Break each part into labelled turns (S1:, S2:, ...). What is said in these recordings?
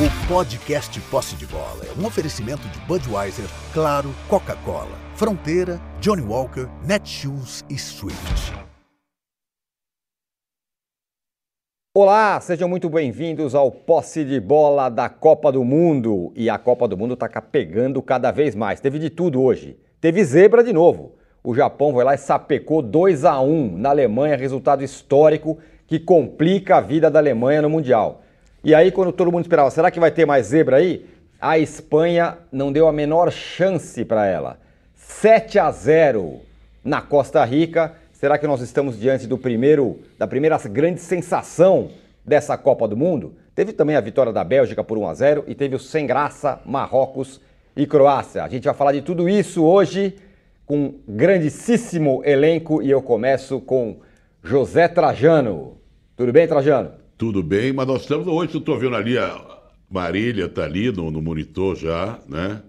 S1: O podcast Posse de Bola é um oferecimento de Budweiser, Claro, Coca-Cola, Fronteira, Johnny Walker, Netshoes e Swift.
S2: Olá, sejam muito bem-vindos ao Posse de Bola da Copa do Mundo. E a Copa do Mundo está pegando cada vez mais. Teve de tudo hoje. Teve zebra de novo. O Japão foi lá e sapecou 2 a 1 na Alemanha, resultado histórico que complica a vida da Alemanha no Mundial. E aí, quando todo mundo esperava, será que vai ter mais zebra aí? A Espanha não deu a menor chance para ela. 7 a 0 na Costa Rica. Será que nós estamos diante do primeiro, da primeira grande sensação dessa Copa do Mundo? Teve também a vitória da Bélgica por 1 a 0 e teve o sem graça Marrocos e Croácia. A gente vai falar de tudo isso hoje com um grandíssimo elenco e eu começo com José Trajano. Tudo bem, Trajano?
S3: Tudo bem, mas nós estamos hoje, eu estou vendo ali, a Marília está ali no, no, monitor já, né?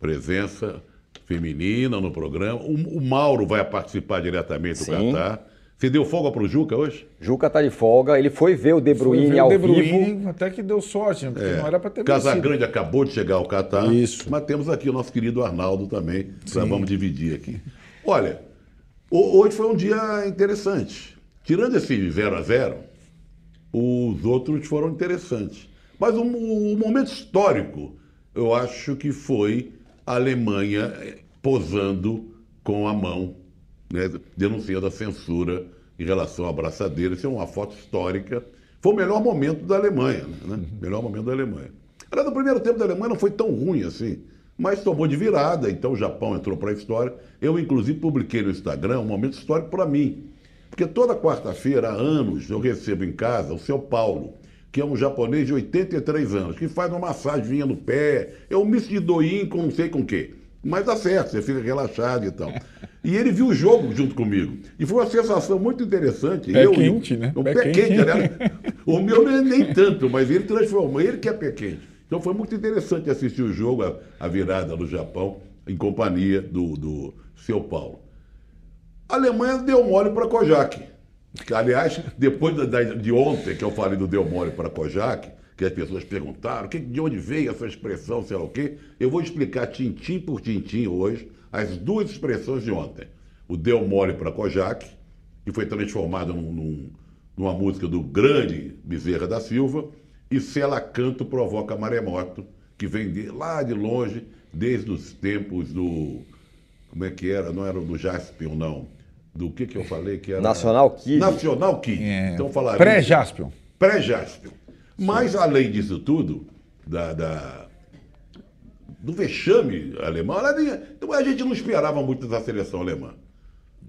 S3: Presença feminina no programa. O, o Mauro vai participar diretamente do Sim. Catar. Você deu folga para o Juca hoje?
S2: Juca tá de folga, ele foi ver o De Bruyne ao De Bruyne, vivo.
S4: Até que deu sorte, porque é. não era para ter
S3: Casagrande acabou de chegar ao Catar. Isso. Mas temos aqui o nosso querido Arnaldo também, Sim. vamos dividir aqui. Olha, hoje foi um dia interessante. Tirando esse 0 a 0 os outros foram interessantes. Mas o, o momento histórico, eu acho que foi a Alemanha eh, posando com a mão, né, denunciando a censura em relação à abraçadeira. Isso é uma foto histórica. Foi o melhor momento da Alemanha, né? Uhum. Melhor momento da Alemanha. Aliás, no primeiro tempo da Alemanha não foi tão ruim assim, mas tomou de virada, então o Japão entrou para a história. Eu, inclusive, publiquei no Instagram um momento histórico para mim. Porque toda quarta-feira, há anos, eu recebo em casa o seu Paulo, que é um japonês de 83 anos, que faz uma massagem no pé, é um misto de doim com não sei com o quê. Mas dá certo, você fica relaxado e tal. E ele viu o jogo junto comigo. E foi uma sensação muito interessante.
S4: Pé eu, quente, né?
S3: O pé, pé quente, aliás. O meu nem, nem tanto, mas ele transformou, ele que é pé quente. Então foi muito interessante assistir o jogo, a, a virada do Japão, em companhia do, do seu Paulo. A Alemanha deu mole para Kojak. Aliás, depois de ontem que eu falei do deu mole para Kojak, que as pessoas perguntaram que, de onde veio essa expressão, sei lá o quê, eu vou explicar tintim por tintim hoje as duas expressões de ontem. O deu mole para Kojak, que foi transformado num, num, numa música do grande Bezerra da Silva, e Se ela canto provoca maremoto, que vem de, lá de longe, desde os tempos do. Como é que era? Não era do Jaspion, não do que, que eu falei que era.
S2: Nacional Kid.
S3: Nacional Kid. É. Então falaria.
S4: Pré-Jaspion.
S3: Pré-Jaspion. Mas, além disso tudo, da, da do vexame alemão, então a gente não esperava muito da seleção alemã.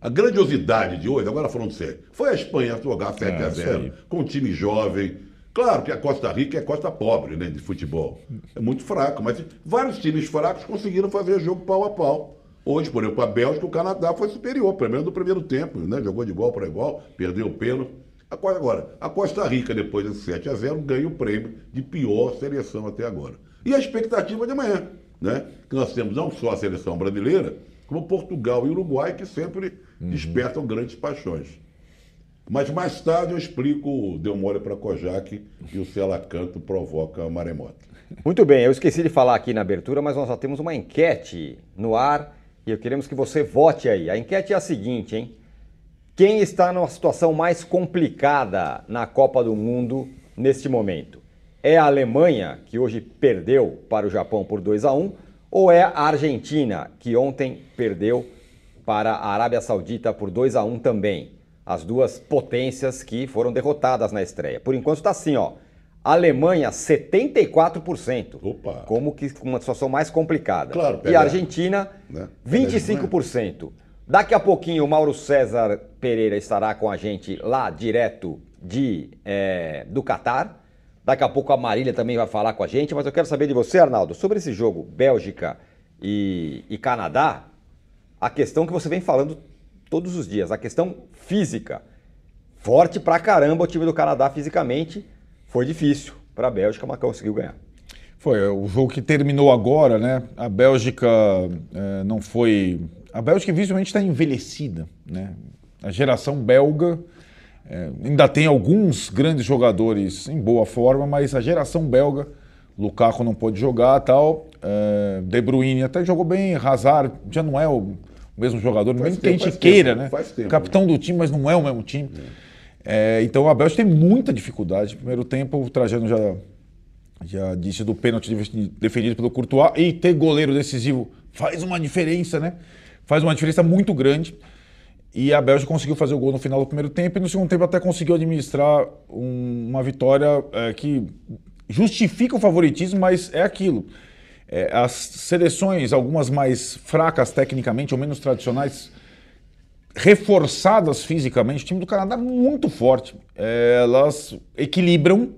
S3: A grandiosidade de hoje, agora falando sério, foi a Espanha jogar 7 é, a 0 com um time jovem. Claro que a Costa Rica é Costa pobre né, de futebol. É muito fraco, mas vários times fracos conseguiram fazer jogo pau a pau. Hoje, por exemplo, a Bélgica, o Canadá foi superior, pelo menos no primeiro tempo, né? Jogou de igual para igual, perdeu o pênalti. Agora, a Costa Rica, depois desse 7 a 0 ganha o prêmio de pior seleção até agora. E a expectativa de amanhã, né? Que nós temos não só a seleção brasileira, como Portugal e Uruguai, que sempre uhum. despertam grandes paixões. Mas mais tarde eu explico Deu Mole para Kojak e o Celacanto provoca maremoto.
S2: Muito bem, eu esqueci de falar aqui na abertura, mas nós já temos uma enquete no ar e queremos que você vote aí. A enquete é a seguinte, hein? Quem está numa situação mais complicada na Copa do Mundo neste momento? É a Alemanha, que hoje perdeu para o Japão por 2 a 1, ou é a Argentina, que ontem perdeu para a Arábia Saudita por 2 a 1 também? As duas potências que foram derrotadas na estreia. Por enquanto está assim, ó. Alemanha, 74%. Opa. Como que uma situação mais complicada.
S3: Claro,
S2: pega, E a Argentina, né? 25%. Daqui a pouquinho o Mauro César Pereira estará com a gente lá direto de, é, do Catar. Daqui a pouco a Marília também vai falar com a gente, mas eu quero saber de você, Arnaldo, sobre esse jogo Bélgica e, e Canadá, a questão que você vem falando todos os dias, a questão física. Forte pra caramba o time do Canadá fisicamente foi difícil para a Bélgica, mas conseguiu ganhar.
S4: Foi, o jogo que terminou agora, né? A Bélgica é, não foi. A Bélgica visivelmente está envelhecida, né? A geração belga é, ainda tem alguns grandes jogadores em boa forma, mas a geração belga Lukaku não pôde jogar tal. É, De Bruyne até jogou bem, Hazard já não é o mesmo jogador, faz mesmo tempo, que a gente queira, tempo, né? Faz tempo, Capitão né? do time, mas não é o mesmo time. É. É, então a Bélgica tem muita dificuldade. Primeiro tempo, o Trajano já, já disse do pênalti defendido pelo Courtois. E ter goleiro decisivo faz uma diferença, né? Faz uma diferença muito grande. E a Bélgica conseguiu fazer o gol no final do primeiro tempo e no segundo tempo até conseguiu administrar um, uma vitória é, que justifica o favoritismo, mas é aquilo. É, as seleções, algumas mais fracas tecnicamente ou menos tradicionais, reforçadas fisicamente, o time do Canadá é muito forte. É, elas equilibram,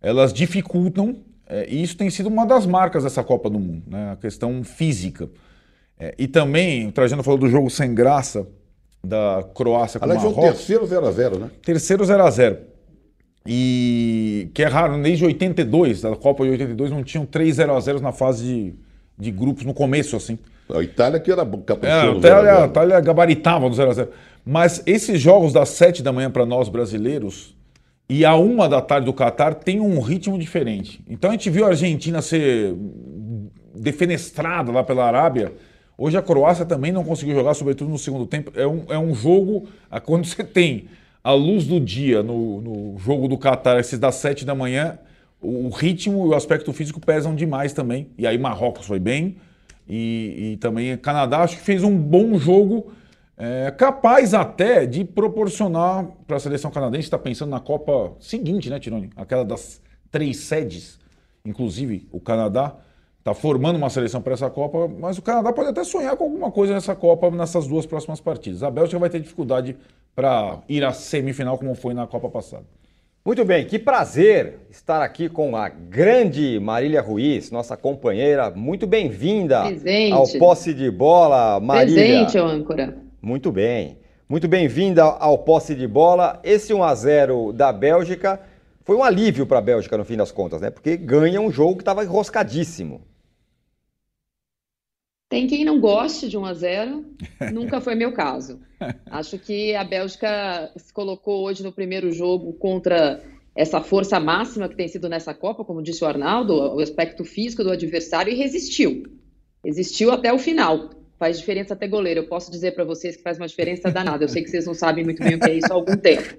S4: elas dificultam, é, e isso tem sido uma das marcas dessa Copa do Mundo, né? a questão física. É, e também, o Trajano falou do jogo sem graça da Croácia com
S3: Aliás,
S4: o
S3: Marrocos. terceiro 0x0, né?
S4: Terceiro 0x0. E que é raro, desde 82, da Copa de 82, não tinham três 0x0 na fase de, de grupos no começo, assim.
S3: A Itália que era
S4: caprichoso. É, a, Itália, a Itália gabaritava no 0x0. Mas esses jogos das 7 da manhã para nós brasileiros e a uma da tarde do Catar tem um ritmo diferente. Então a gente viu a Argentina ser defenestrada lá pela Arábia. Hoje a Croácia também não conseguiu jogar, sobretudo no segundo tempo. É um, é um jogo quando você tem a luz do dia no, no jogo do Qatar, esses das 7 da manhã, o, o ritmo e o aspecto físico pesam demais também. E aí Marrocos foi bem. E, e também Canadá, acho que fez um bom jogo, é, capaz até de proporcionar para a seleção canadense, está pensando na Copa seguinte, né, Tironi? Aquela das três sedes, inclusive o Canadá está formando uma seleção para essa Copa, mas o Canadá pode até sonhar com alguma coisa nessa Copa, nessas duas próximas partidas. A Bélgica vai ter dificuldade para ir à semifinal, como foi na Copa passada.
S2: Muito bem, que prazer estar aqui com a grande Marília Ruiz, nossa companheira. Muito bem-vinda ao Posse de Bola, Marília.
S5: Presente, âncora.
S2: Muito bem. Muito bem-vinda ao Posse de Bola. Esse 1 a 0 da Bélgica foi um alívio para a Bélgica no fim das contas, né? Porque ganha um jogo que estava enroscadíssimo.
S5: Tem quem não goste de 1 a 0, nunca foi meu caso. Acho que a Bélgica se colocou hoje no primeiro jogo contra essa força máxima que tem sido nessa Copa, como disse o Arnaldo, o aspecto físico do adversário e resistiu. Resistiu até o final. Faz diferença ter goleiro. Eu posso dizer para vocês que faz uma diferença danada. Eu sei que vocês não sabem muito bem o que é isso há algum tempo.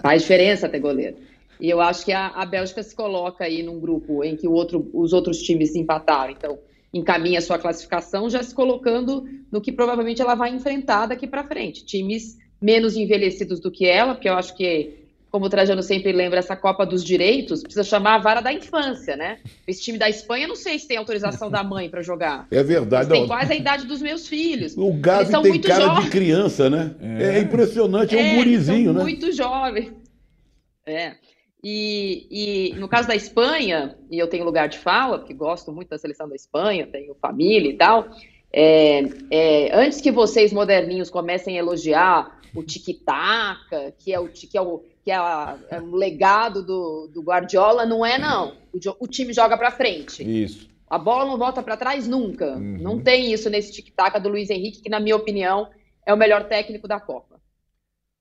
S5: Faz diferença ter goleiro. E eu acho que a, a Bélgica se coloca aí num grupo em que outro, os outros times empataram. Então, encaminha a sua classificação, já se colocando no que provavelmente ela vai enfrentar daqui para frente. Times menos envelhecidos do que ela, porque eu acho que, como o Trajano sempre lembra, essa Copa dos Direitos precisa chamar a vara da infância, né? Esse time da Espanha, não sei se tem autorização da mãe para jogar.
S3: É verdade.
S5: Eles tem quase a idade dos meus filhos.
S3: O Gavi tem cara jovens. de criança, né? É, é impressionante, é, é um gurizinho, né?
S5: muito jovem. É. E, e, no caso da Espanha, e eu tenho lugar de fala, porque gosto muito da seleção da Espanha, tenho família e tal, é, é, antes que vocês moderninhos comecem a elogiar o tic-tac, que é o, que é o, que é, a, é o legado do, do, Guardiola, não é não. O, o time joga para frente.
S4: Isso.
S5: A bola não volta para trás nunca. Uhum. Não tem isso nesse tic-tac do Luiz Henrique, que na minha opinião é o melhor técnico da Copa.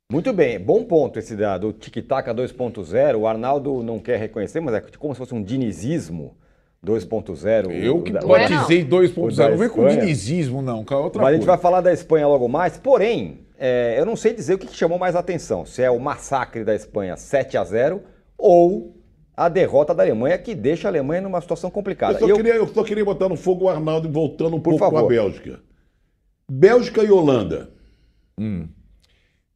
S2: Muito bem, bom ponto esse do tic-tac 2.0. O Arnaldo não quer reconhecer, mas é como se fosse um dinizismo 2.0.
S4: Eu que batizei 2.0. Não vem com dinizismo, não,
S2: é outra Mas coisa. a gente vai falar da Espanha logo mais. Porém, é, eu não sei dizer o que chamou mais atenção. Se é o massacre da Espanha 7 a 0 ou a derrota da Alemanha, que deixa a Alemanha numa situação complicada.
S3: Eu só, eu... Queria, eu só queria botar no fogo o Arnaldo voltando um Por pouco favor. com a Bélgica. Bélgica e Holanda.
S4: Hum.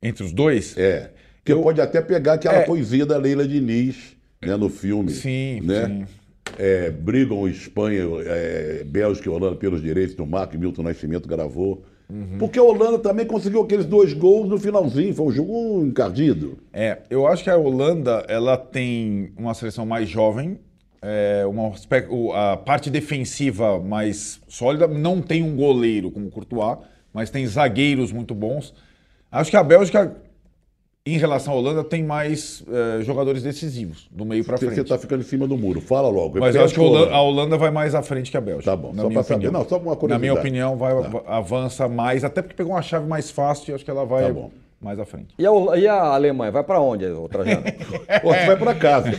S4: Entre os dois?
S3: É. Que eu... pode até pegar aquela é... poesia da Leila Diniz né, no filme.
S4: Sim,
S3: né?
S4: sim.
S3: É, brigam Espanha, é, Bélgica e Holanda pelos direitos do Marco Milton Nascimento gravou. Uhum. Porque a Holanda também conseguiu aqueles dois gols no finalzinho, foi um jogo encardido.
S4: É, eu acho que a Holanda ela tem uma seleção mais jovem, é, uma, a parte defensiva mais sólida, não tem um goleiro como o Courtois, mas tem zagueiros muito bons. Acho que a Bélgica, em relação à Holanda, tem mais uh, jogadores decisivos, do meio para frente.
S3: Você está ficando em cima do muro, fala logo.
S4: Mas eu acho que a Holanda, a Holanda, vai mais à frente que a Bélgica.
S3: Tá bom, na só minha opinião. Não, só uma
S4: Na minha opinião, vai, tá. avança mais, até porque pegou uma chave mais fácil e acho que ela vai, tá mais à frente.
S2: E a, e a Alemanha? Vai para onde, o Trajano?
S3: vai para casa.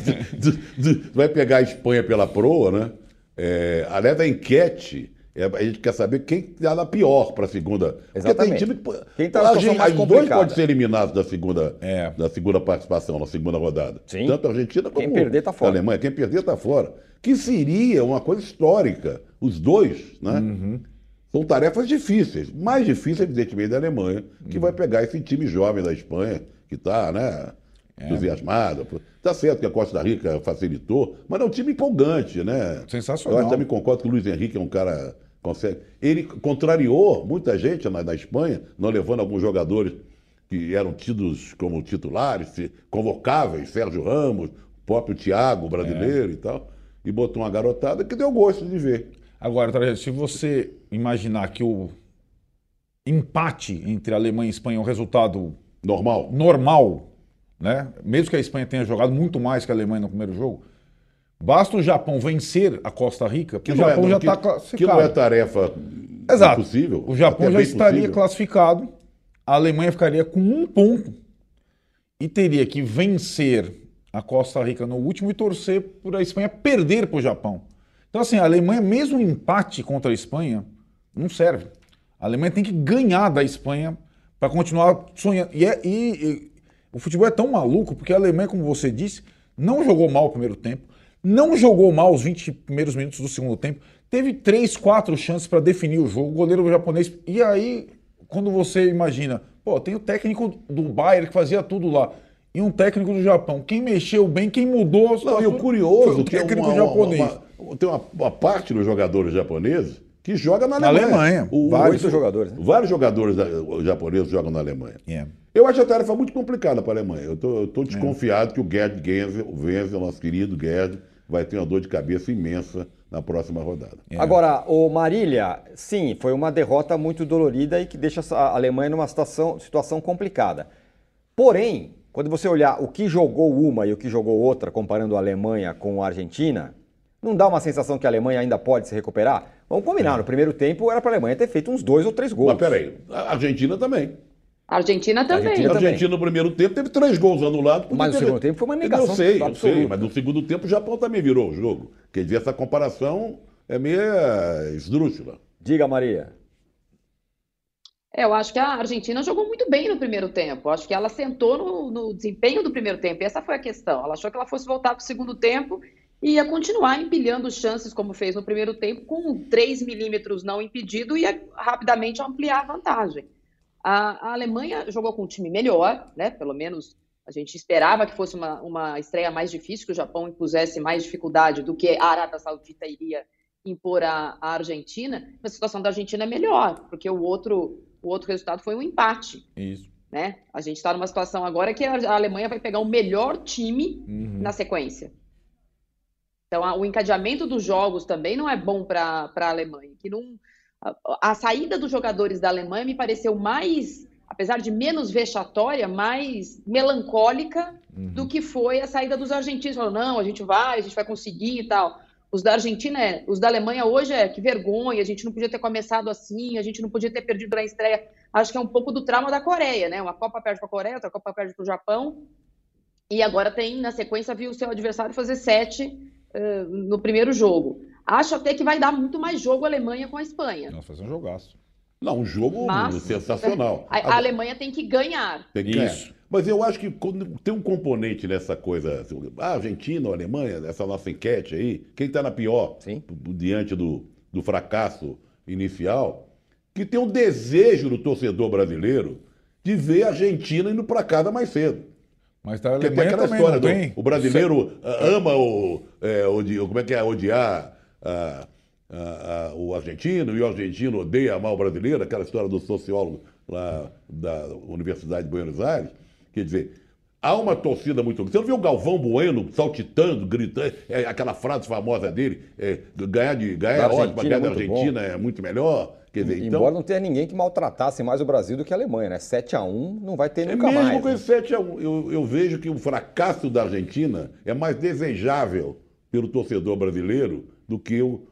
S3: vai pegar a Espanha pela proa, né? É, aliás, a enquete é, a gente quer saber quem está na pior para a segunda.
S2: Exatamente.
S3: Porque tem time que.
S2: Quem está na
S3: gente,
S2: mais
S3: Os dois podem ser eliminados da segunda,
S4: é.
S3: da segunda participação, na segunda rodada.
S2: Sim.
S3: Tanto a Argentina como
S2: quem perder tá fora.
S3: a Alemanha. Quem perder está fora. Que seria uma coisa histórica. Os dois, né?
S4: Uhum.
S3: São tarefas difíceis. Mais difícil, evidentemente, da Alemanha, que
S4: uhum.
S3: vai pegar esse time jovem da Espanha, que está, né? É. entusiasmado. Tá certo que a Costa Rica facilitou, mas é um time empolgante, né?
S4: Sensacional.
S3: Eu também concordo que o Luiz Henrique é um cara consegue. Ele contrariou muita gente na, na Espanha, não levando alguns jogadores que eram tidos como titulares, convocáveis, Sérgio Ramos, o próprio Thiago, brasileiro é. e tal, e botou uma garotada que deu gosto de ver.
S4: Agora, se você imaginar que o empate entre Alemanha e Espanha é um resultado
S3: normal,
S4: normal, né? Mesmo que a Espanha tenha jogado muito mais que a Alemanha no primeiro jogo, Basta o Japão vencer a Costa Rica, porque o Japão é, já está classificado.
S3: Que não é tarefa
S4: Exato.
S3: impossível.
S4: O Japão já estaria possível. classificado, a Alemanha ficaria com um ponto e teria que vencer a Costa Rica no último e torcer por a Espanha perder para o Japão. Então, assim, a Alemanha, mesmo empate contra a Espanha, não serve. A Alemanha tem que ganhar da Espanha para continuar sonhando. E, é, e, e o futebol é tão maluco, porque a Alemanha, como você disse, não jogou mal o primeiro tempo não jogou mal os 20 primeiros minutos do segundo tempo, teve três, quatro chances para definir o jogo, o goleiro japonês. E aí, quando você imagina, pô, tem o técnico do Bayern que fazia tudo lá. E um técnico do Japão. Quem mexeu bem, quem mudou.
S3: Não, e o curioso o técnico uma, japonês. Uma, uma, tem uma, uma, parte dos jogadores japoneses que joga na Alemanha.
S4: Na Alemanha.
S3: O,
S2: vários jogadores. Né?
S3: Vários jogadores japoneses jogam na Alemanha.
S4: Yeah.
S3: Eu acho a tarefa muito complicada para a Alemanha. Eu estou desconfiado é. que o Gerd Genzel, o Wenzel, nosso querido Gerd, vai ter uma dor de cabeça imensa na próxima rodada.
S2: É. Agora, o Marília, sim, foi uma derrota muito dolorida e que deixa a Alemanha numa situação, situação complicada. Porém, quando você olhar o que jogou uma e o que jogou outra, comparando a Alemanha com a Argentina, não dá uma sensação que a Alemanha ainda pode se recuperar? Vamos combinar, é. no primeiro tempo era para a Alemanha ter feito uns dois ou três gols.
S3: Mas peraí, a Argentina também.
S5: A Argentina também. A
S3: Argentina,
S5: a
S3: Argentina no primeiro tempo teve três gols anulados.
S2: Mas no segundo tempo foi uma negação.
S3: Eu sei, eu sei, mas no segundo tempo o Japão também virou o jogo. Quer dizer, essa comparação é meio esdrúxula.
S2: Diga, Maria.
S5: É, eu acho que a Argentina jogou muito bem no primeiro tempo. Eu acho que ela sentou no, no, desempenho do primeiro tempo. E essa foi a questão. Ela achou que ela fosse voltar para o segundo tempo e ia continuar empilhando chances, como fez no primeiro tempo, com 3 milímetros não impedido e ia rapidamente ampliar a vantagem. A, a, Alemanha jogou com um time melhor, né? Pelo menos a gente esperava que fosse uma, uma estreia mais difícil, que o Japão impusesse mais dificuldade do que a Arábia Saudita iria impor à, Argentina. Mas a situação da Argentina é melhor, porque o outro, o outro resultado foi um empate.
S4: Isso.
S5: Né? A gente está numa situação agora que a Alemanha vai pegar o melhor time uhum. na sequência. Então, a, o encadeamento dos jogos também não é bom para a Alemanha, que não a, saída dos jogadores da Alemanha me pareceu mais, apesar de menos vexatória, mais melancólica uhum. do que foi a saída dos argentinos. Falaram, não, a gente vai, a gente vai conseguir e tal. Os da Argentina, é, os da Alemanha hoje é que vergonha, a gente não podia ter começado assim, a gente não podia ter perdido na estreia. Acho que é um pouco do trauma da Coreia, né? Uma Copa perde para a Coreia, outra Copa perde para o Japão. E agora tem, na sequência, viu o seu adversário fazer sete uh, no primeiro jogo. Acho até que vai dar muito mais jogo a Alemanha com a Espanha.
S4: Nossa, fazer um jogaço.
S3: Não, um jogo Mas, sensacional.
S5: A, a, Alemanha tem que ganhar.
S3: Tem que Isso. Mas eu acho que tem um componente nessa coisa. A Argentina, a Alemanha, essa nossa enquete aí, quem está na pior
S2: Sim.
S3: diante do, do fracasso inicial, que tem um desejo do torcedor brasileiro de ver a Argentina indo para casa mais cedo.
S4: Mas tá a Alemanha tem aquela história do
S3: o brasileiro ama o, é, como é que é odiar a, a, o argentino, e o argentino odeia amar o brasileiro, aquela história do sociólogo lá da Universidade de Buenos Aires. Quer dizer, há uma torcida muito grande. Você não viu o Galvão Bueno saltitando, gritando, é, aquela frase famosa dele, é, ganhar de ganhar é ótimo, ganhar da Argentina é muito melhor. Quer dizer,
S2: Embora então, não tenha ninguém que maltratasse mais o Brasil do que a Alemanha, né? 7x1 não vai ter nunca
S3: é mesmo
S2: mais.
S3: Mesmo com esse 7x1, eu, eu vejo que o fracasso da Argentina é mais desejável pelo torcedor brasileiro do que o.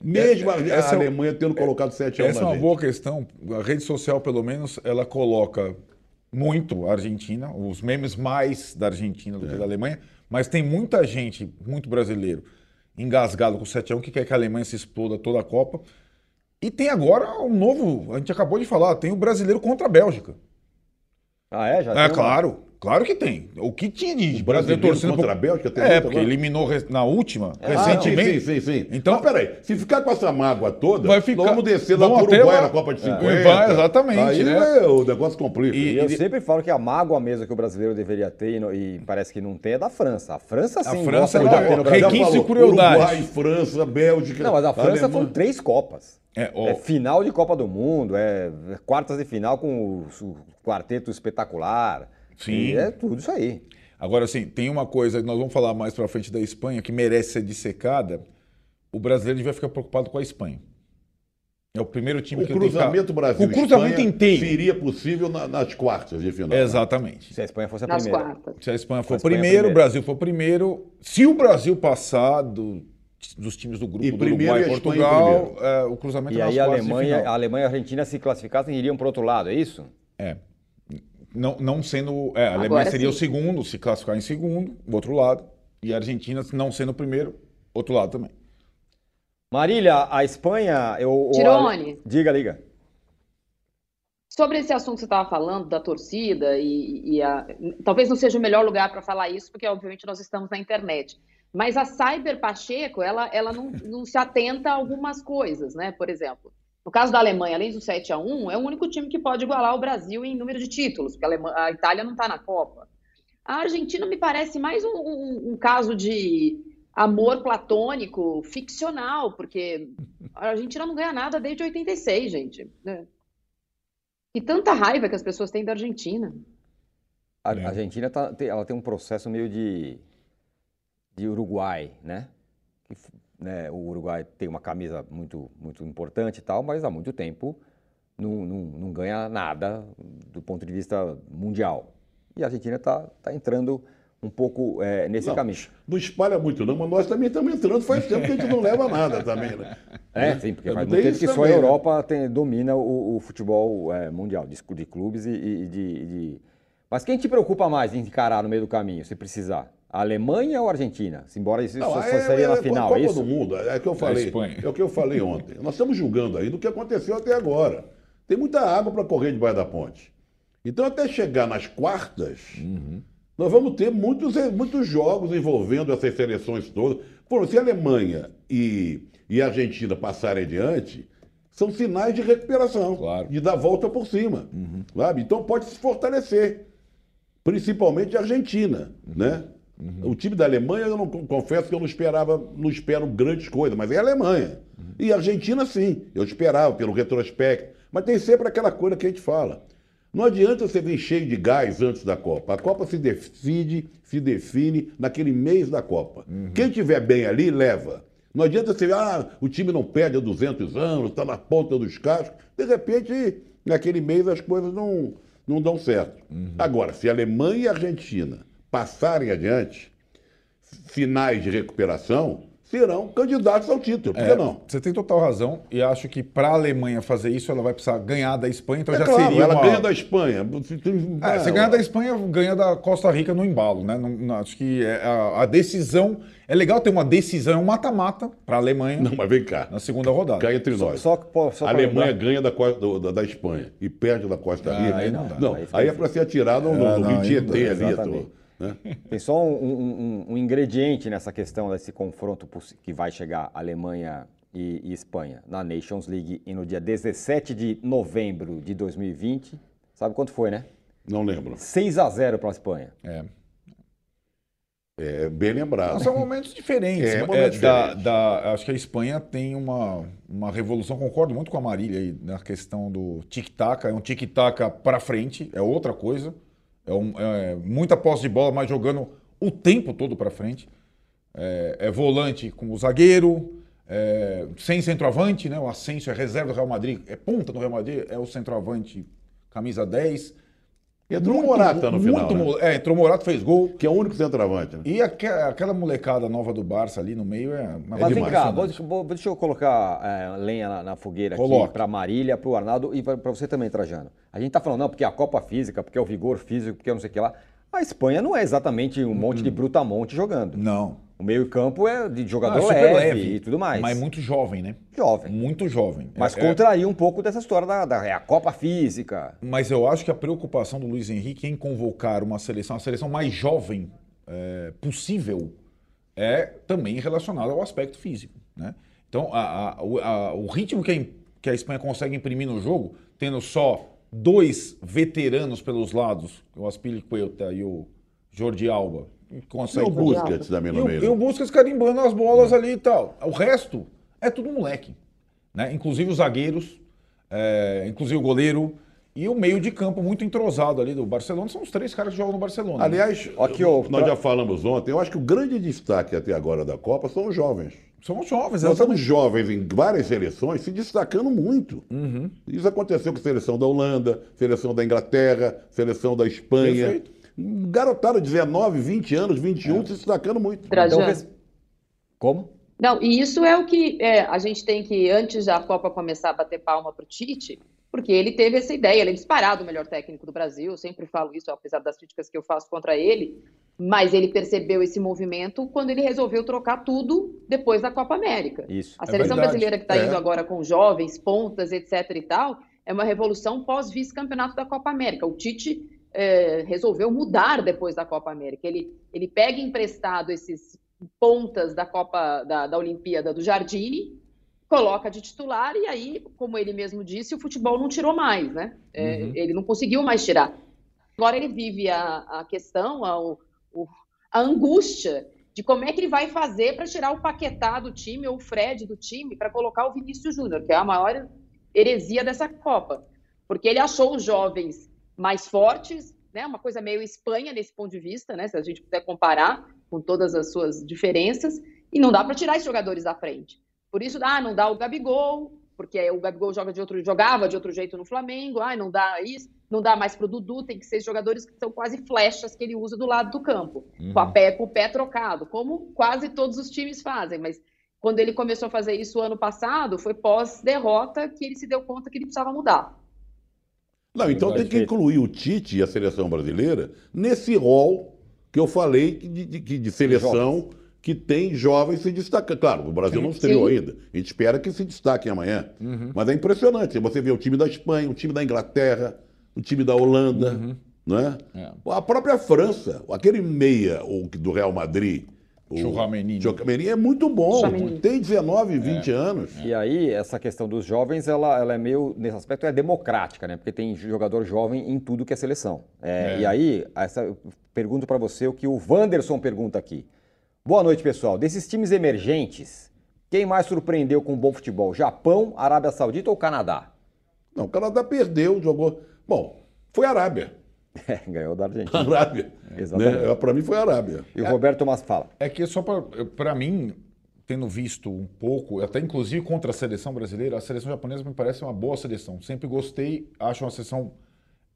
S3: Mesmo a, a Alemanha tendo colocado 7 a 1
S4: Essa é uma gente. boa questão. A rede social, pelo menos, ela coloca muito a Argentina, os memes mais da Argentina do é. que da Alemanha, mas tem muita gente, muito brasileiro, engasgado com o 7x1 que quer que a Alemanha se exploda toda a Copa. E tem agora um novo, a gente acabou de falar, tem o brasileiro contra a Bélgica.
S2: Ah, é? Já
S4: é, claro. Claro que tem. O que tinha de
S3: brasileiro torcendo contra a Bélgica
S4: tem É, porque agora? eliminou na última, é. recentemente.
S3: Ah, sim, sim, sim. Então, Mas peraí, se ficar com essa mágoa toda, vai ficar... vamos descer lá pro Uruguai lá... na Copa de 50. É.
S4: Vai, exatamente. Aí
S3: né? é, o negócio complica.
S2: E, e eu e... sempre falo que a mágoa mesmo que o brasileiro deveria ter, e, parece que não tem, é da França. A França sim.
S4: A França é requinte e crueldade.
S3: Uruguai, França, Bélgica.
S2: Não, mas a França foram três Copas. É, oh. é, final de Copa do Mundo, é quartas de final com o, o quarteto espetacular. Sim. E é tudo isso aí.
S4: Agora, assim, tem uma coisa que nós vamos falar mais para frente da Espanha que merece ser dissecada. O brasileiro devia ficar preocupado com a Espanha. É o primeiro time
S3: o
S4: que
S3: cruzamento
S4: tem
S3: Brasil
S4: O cruzamento inteiro
S3: seria possível na, nas quartas de final.
S4: Exatamente.
S2: Se a Espanha fosse a nas primeira.
S4: Quartas. Se a Espanha for a Espanha primeiro, o Brasil for primeiro. Se o Brasil passar do, dos times do grupo
S3: e
S4: do Uruguai e Portugal, é, o cruzamento
S2: e
S4: nas
S2: aí a Alemanha, a Alemanha e a Argentina se classificassem e iriam para o outro lado, é isso?
S4: É não, não sendo. É, a Alemanha Agora, seria sim. o segundo, se classificar em segundo, o outro lado. E a Argentina, não sendo o primeiro, outro lado também.
S2: Marília, a Espanha. Eu,
S5: Tirone.
S2: Diga, liga.
S5: Sobre esse assunto que você estava falando, da torcida, e, e a... talvez não seja o melhor lugar para falar isso, porque obviamente nós estamos na internet. Mas a Cyber Pacheco, ela, ela não, não se atenta a algumas coisas, né? Por exemplo, no caso da Alemanha, além do 7 a 1 é o único time que pode igualar o Brasil em número de títulos, porque a, Alemanha, a Itália não está na Copa. A Argentina me parece mais um, um, um, caso de amor platônico, ficcional, porque a Argentina não ganha nada desde 86, gente. Né? E tanta raiva que as pessoas têm da Argentina.
S2: A Argentina tá, ela tem um processo meio de, de Uruguai, né? Que né, o Uruguai tem uma camisa muito, muito importante e tal, mas há muito tempo não, não, não ganha nada do ponto de vista mundial. E a Argentina está tá entrando um pouco é, nesse
S3: não,
S2: caminho.
S3: Não espalha muito não, mas nós também estamos entrando, faz tempo que a gente não leva nada também, né?
S2: É, sim, porque faz muito tempo que só a né? Europa tem, domina o, o futebol é, mundial, de, de clubes e, e de, de... Mas quem te preocupa mais em encarar no meio do caminho, se precisar? A Alemanha ou a Argentina? Embora isso não, só é, seria é, na final,
S3: Copa
S2: é isso?
S3: do Mundo, é, que eu falei. É o que eu falei ontem. Nós estamos julgando aí do que aconteceu até agora. Tem muita água para correr debaixo da ponte. Então, até chegar nas quartas, uhum. nós vamos ter muitos, muitos jogos envolvendo essas seleções todas. Por, se a Alemanha e, e a Argentina passarem adiante, são sinais de recuperação,
S4: claro.
S3: de dar volta por cima. Uhum. Sabe? Então pode se fortalecer. Principalmente a Argentina, uhum. né? Uhum. O time da Alemanha, eu não confesso que eu não esperava, não espero grandes coisas, mas é a Alemanha. Uhum. E a Argentina, sim, eu esperava pelo retrospecto. Mas tem sempre aquela coisa que a gente fala. Não adianta você vir cheio de gás antes da Copa. A Copa se decide, se define naquele mês da Copa. Uhum. Quem tiver bem ali, leva. Não adianta você, ah, o time não perde há 200 anos, está na ponta dos cascos. De repente, naquele mês as coisas não, não dão certo. Agora, se a Alemanha e a Argentina passarem adiante, finais de recuperação, serão candidatos ao título. Por que é, não?
S4: Você tem total razão. E acho que para a Alemanha fazer isso, ela vai precisar ganhar da Espanha. Então
S3: é
S4: já
S3: claro,
S4: seria.
S3: Ela
S4: uma...
S3: ganha da Espanha.
S4: É, você ganha da Espanha, ganha da Costa Rica no embalo. Né? Não, não, acho que é a, a, decisão. É legal ter uma decisão, um mata-mata para a Alemanha.
S3: Não, mas vem cá.
S4: Na segunda rodada.
S3: Cai entre nós. Só, só, só a Alemanha ganha da, da, da, Espanha e perde da Costa ah, Rica. Ah, aí não, dá, não, aí, aí é para ser atirado no, no, no ali.
S2: Né? Tem só um, um, um, ingrediente nessa questão desse confronto que vai chegar Alemanha e, e, Espanha na Nations League e no dia 17 de novembro de 2020. Sabe quanto foi, né?
S3: Não lembro.
S2: 6 a 0 para a Espanha.
S3: É. É bem lembrado.
S4: são momentos diferentes. É, momentos é, da, da, acho que a Espanha tem uma, uma revolução, concordo muito com a Marília aí na questão do tic-tac. É um tic-tac para frente, é outra coisa. É, um, é, muita posse de bola, mas jogando o tempo todo para frente. É, é, volante com o zagueiro, é, sem centroavante, né? O Ascenso é reserva do Real Madrid, é ponta do Real Madrid, é o centroavante camisa 10.
S3: Entrou o Morata no final. Muito,
S4: né? É, entrou o Morata, fez gol.
S3: Que é o único centroavante. Né?
S4: E aquela, aquela molecada nova do Barça ali no meio é.
S2: Mas é vem cá, vou, vou, deixa eu colocar é, lenha na, na fogueira Coloque. aqui para Marília, para o Arnaldo e para você também, Trajano. A gente tá falando, não, porque é a Copa Física, porque é o vigor físico, porque é não sei o que lá. A Espanha não é exatamente um monte de brutamonte jogando.
S4: Não.
S2: O meio-campo é de jogador não, é leve, leve, e tudo mais.
S4: Mas muito jovem, né?
S2: Jovem.
S4: Muito jovem.
S2: Mas é, contraria é... um pouco dessa história da, da é a Copa Física.
S4: Mas eu acho que a preocupação do Luiz Henrique em convocar uma seleção, a seleção mais jovem é, possível, é também relacionada ao aspecto físico. Né? Então, a, a, a, o ritmo que a, que a Espanha consegue imprimir no jogo, tendo só dois veteranos pelos lados, o Aspilicueta e o Jordi Alba,
S3: consegue. E o Busquets também no meio.
S4: E o Busquets carimbando as bolas ali e tal. O resto é tudo moleque. Né? Inclusive os zagueiros, é, inclusive o goleiro. E o meio de campo muito entrosado ali do Barcelona são os três caras que jogam no Barcelona.
S3: Aliás, aqui, ó, nós pra... já falamos ontem, eu acho que o grande destaque até agora da Copa são os jovens.
S4: São os jovens,
S3: Nós somos jovens em várias seleções se destacando muito.
S4: Uhum.
S3: Isso aconteceu com a seleção da Holanda, seleção da Inglaterra, seleção da Espanha. Perfeito garotada, 19, 20 anos, 21, é. se destacando muito.
S5: Trajano.
S2: Então, como?
S5: Não, e isso é o que é, a gente tem que, antes da Copa começar a bater palma para o Tite, porque ele teve essa ideia, ele é disparado o melhor técnico do Brasil, eu sempre falo isso, apesar das críticas que eu faço contra ele, mas ele percebeu esse movimento quando ele resolveu trocar tudo depois da Copa América.
S2: Isso.
S5: A é seleção é brasileira que está indo agora com jovens, pontas, etc e tal, é uma revolução pós-vice-campeonato da Copa América. O Tite é, resolveu mudar depois da Copa América. Ele, ele pega emprestado esses pontas da Copa da, da Olimpíada do Jardine, coloca de titular e aí, como ele mesmo disse, o futebol não tirou mais, né? É, uhum. Ele não conseguiu mais tirar. Agora ele vive a, a questão, a, o, a angústia de como é que ele vai fazer para tirar o Paquetá do time ou o Fred do time para colocar o Vinícius Júnior, que é a maior heresia dessa Copa. Porque ele achou os jovens mais fortes, né? Uma coisa meio Espanha nesse ponto de vista, né? Se a gente puder comparar com todas as suas diferenças, e não dá para tirar esses jogadores da frente. Por isso, ah, não dá o Gabigol, porque o Gabigol joga de outro, jogava de outro jeito no Flamengo, ah, não dá isso, não dá mais para o Dudu, tem que ser jogadores que são quase flechas que ele usa do lado do campo, uhum. com, a pé, com o pé trocado, como quase todos os times fazem, mas quando ele começou a fazer isso ano passado, foi pós-derrota que ele se deu conta que ele precisava mudar.
S3: Não, então tem que incluir o Tite e a seleção brasileira nesse rol que eu falei de, de, de seleção que tem jovens se destacando. Claro, o Brasil não estreou ainda. A gente espera que se destaquem amanhã. Uhum. Mas é impressionante. Você vê o time da Espanha, o time da Inglaterra, o time da Holanda, uhum. né? É. A própria França, aquele meia do Real Madrid,
S4: o. Chouameni
S3: é muito bom, tem 19, 20 é. anos.
S2: E aí, essa questão dos jovens, ela, ela é meio, nesse aspecto, é democrática, né? Porque tem jogador jovem em tudo que é seleção. É, é. E aí, essa, pergunto para você o que o Wanderson pergunta aqui. Boa noite, pessoal. Desses times emergentes, quem mais surpreendeu com bom futebol? Japão, Arábia Saudita ou Canadá?
S3: Não, o Canadá perdeu, jogou... Bom, foi a Arábia.
S2: É, ganhou da Argentina.
S3: Arábia. Exatamente. Né? Para mim foi a Arábia.
S2: E o Roberto Tomás fala.
S4: É que só para mim, tendo visto um pouco, até inclusive contra a seleção brasileira, a seleção japonesa me parece uma boa seleção. Sempre gostei, acho uma seleção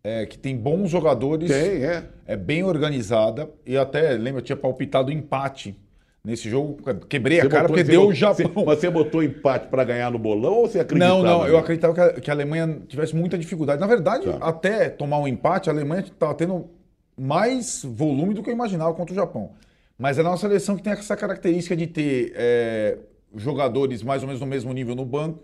S4: é, que tem bons jogadores.
S3: Tem, é.
S4: É bem organizada. E até, lembra, eu tinha palpitado empate Nesse jogo, quebrei você a cara porque deu o Japão.
S3: Você, mas você botou empate para ganhar no bolão ou você acreditava?
S4: Não, não, eu acreditava que a, que a Alemanha tivesse muita dificuldade. Na verdade, tá. até tomar um empate, a Alemanha estava tendo mais volume do que eu imaginava contra o Japão. Mas é a nossa seleção que tem essa característica de ter é, jogadores mais ou menos no mesmo nível no banco.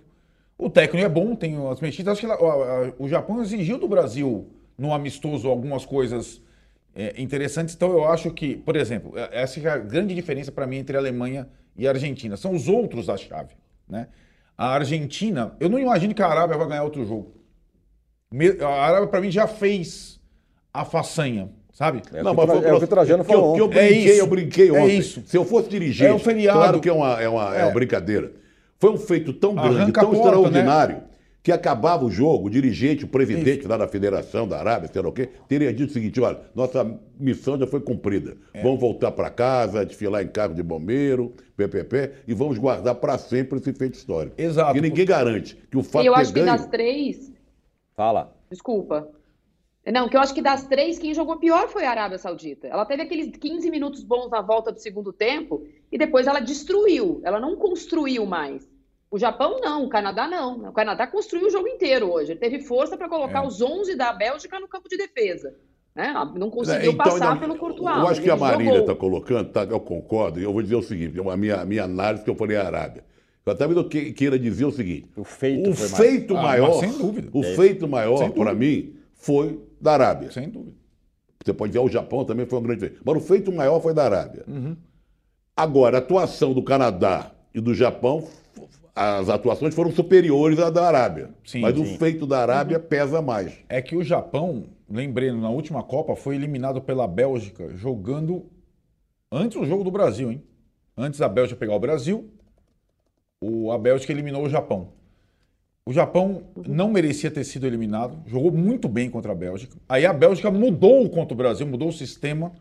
S4: O técnico é bom, tem as mexidas. Acho que o Japão exigiu do Brasil, no amistoso, algumas coisas é, interessantes. Então, eu acho que, por exemplo, é, essa é a grande diferença para mim entre a Alemanha e a Argentina. São os outros da chave. Né? A Argentina, eu não imagino que a Arábia vai ganhar outro jogo. A Arábia, para mim, já fez a façanha. Sabe?
S2: É não, mas foi, é o que o Trajano falou.
S3: Que eu, que eu brinquei, é eu brinquei é ontem.
S4: É isso.
S3: Se eu fosse dirigir,
S4: é um feriado.
S3: claro que é uma, é uma, é. uma brincadeira. Foi um feito tão grande, Arranca tão porta, extraordinário. Né? Que acabava o jogo, o dirigente, o presidente Isso. lá da Federação da Arábia, sei lá o quê, teria dito o seguinte: olha, nossa missão já foi cumprida. É. Vamos voltar para casa, desfilar em carro de bombeiro, PPP, e vamos guardar para sempre esse feito histórico.
S4: Exato.
S3: E ninguém garante que o fato
S5: Eu acho ganho... que das três.
S2: Fala.
S5: Desculpa. Não, que eu acho que das três, quem jogou pior foi a Arábia Saudita. Ela teve aqueles 15 minutos bons na volta do segundo tempo e depois ela destruiu, ela não construiu mais. O Japão não, o Canadá não. O Canadá construiu o jogo inteiro hoje. Ele teve força para colocar é. os 11 da Bélgica no campo de defesa. Né? Não conseguiu então, passar não, pelo Courtois.
S3: Eu acho que a Marília está colocando, tá, eu concordo, e eu vou dizer o seguinte, a minha, a minha análise que eu falei a Arábia. Eu até que, queira dizer o seguinte:
S2: o feito,
S3: o feito mais... maior, ah, sem dúvida. o é. feito maior para mim foi da Arábia.
S4: Sem dúvida.
S3: Você pode ver o Japão também foi um grande feito, mas o feito maior foi da Arábia. Uhum. Agora, a atuação do Canadá e do Japão, as atuações foram superiores à da Arábia. Sim, mas sim. o feito da Arábia uhum. pesa mais.
S4: É que o Japão, lembrando, na última Copa foi eliminado pela Bélgica jogando antes do jogo do Brasil, hein? Antes da Bélgica pegar o Brasil, o, a Bélgica eliminou o Japão. O Japão não merecia ter sido eliminado, jogou muito bem contra a Bélgica. Aí a Bélgica mudou contra o Brasil, mudou o sistema,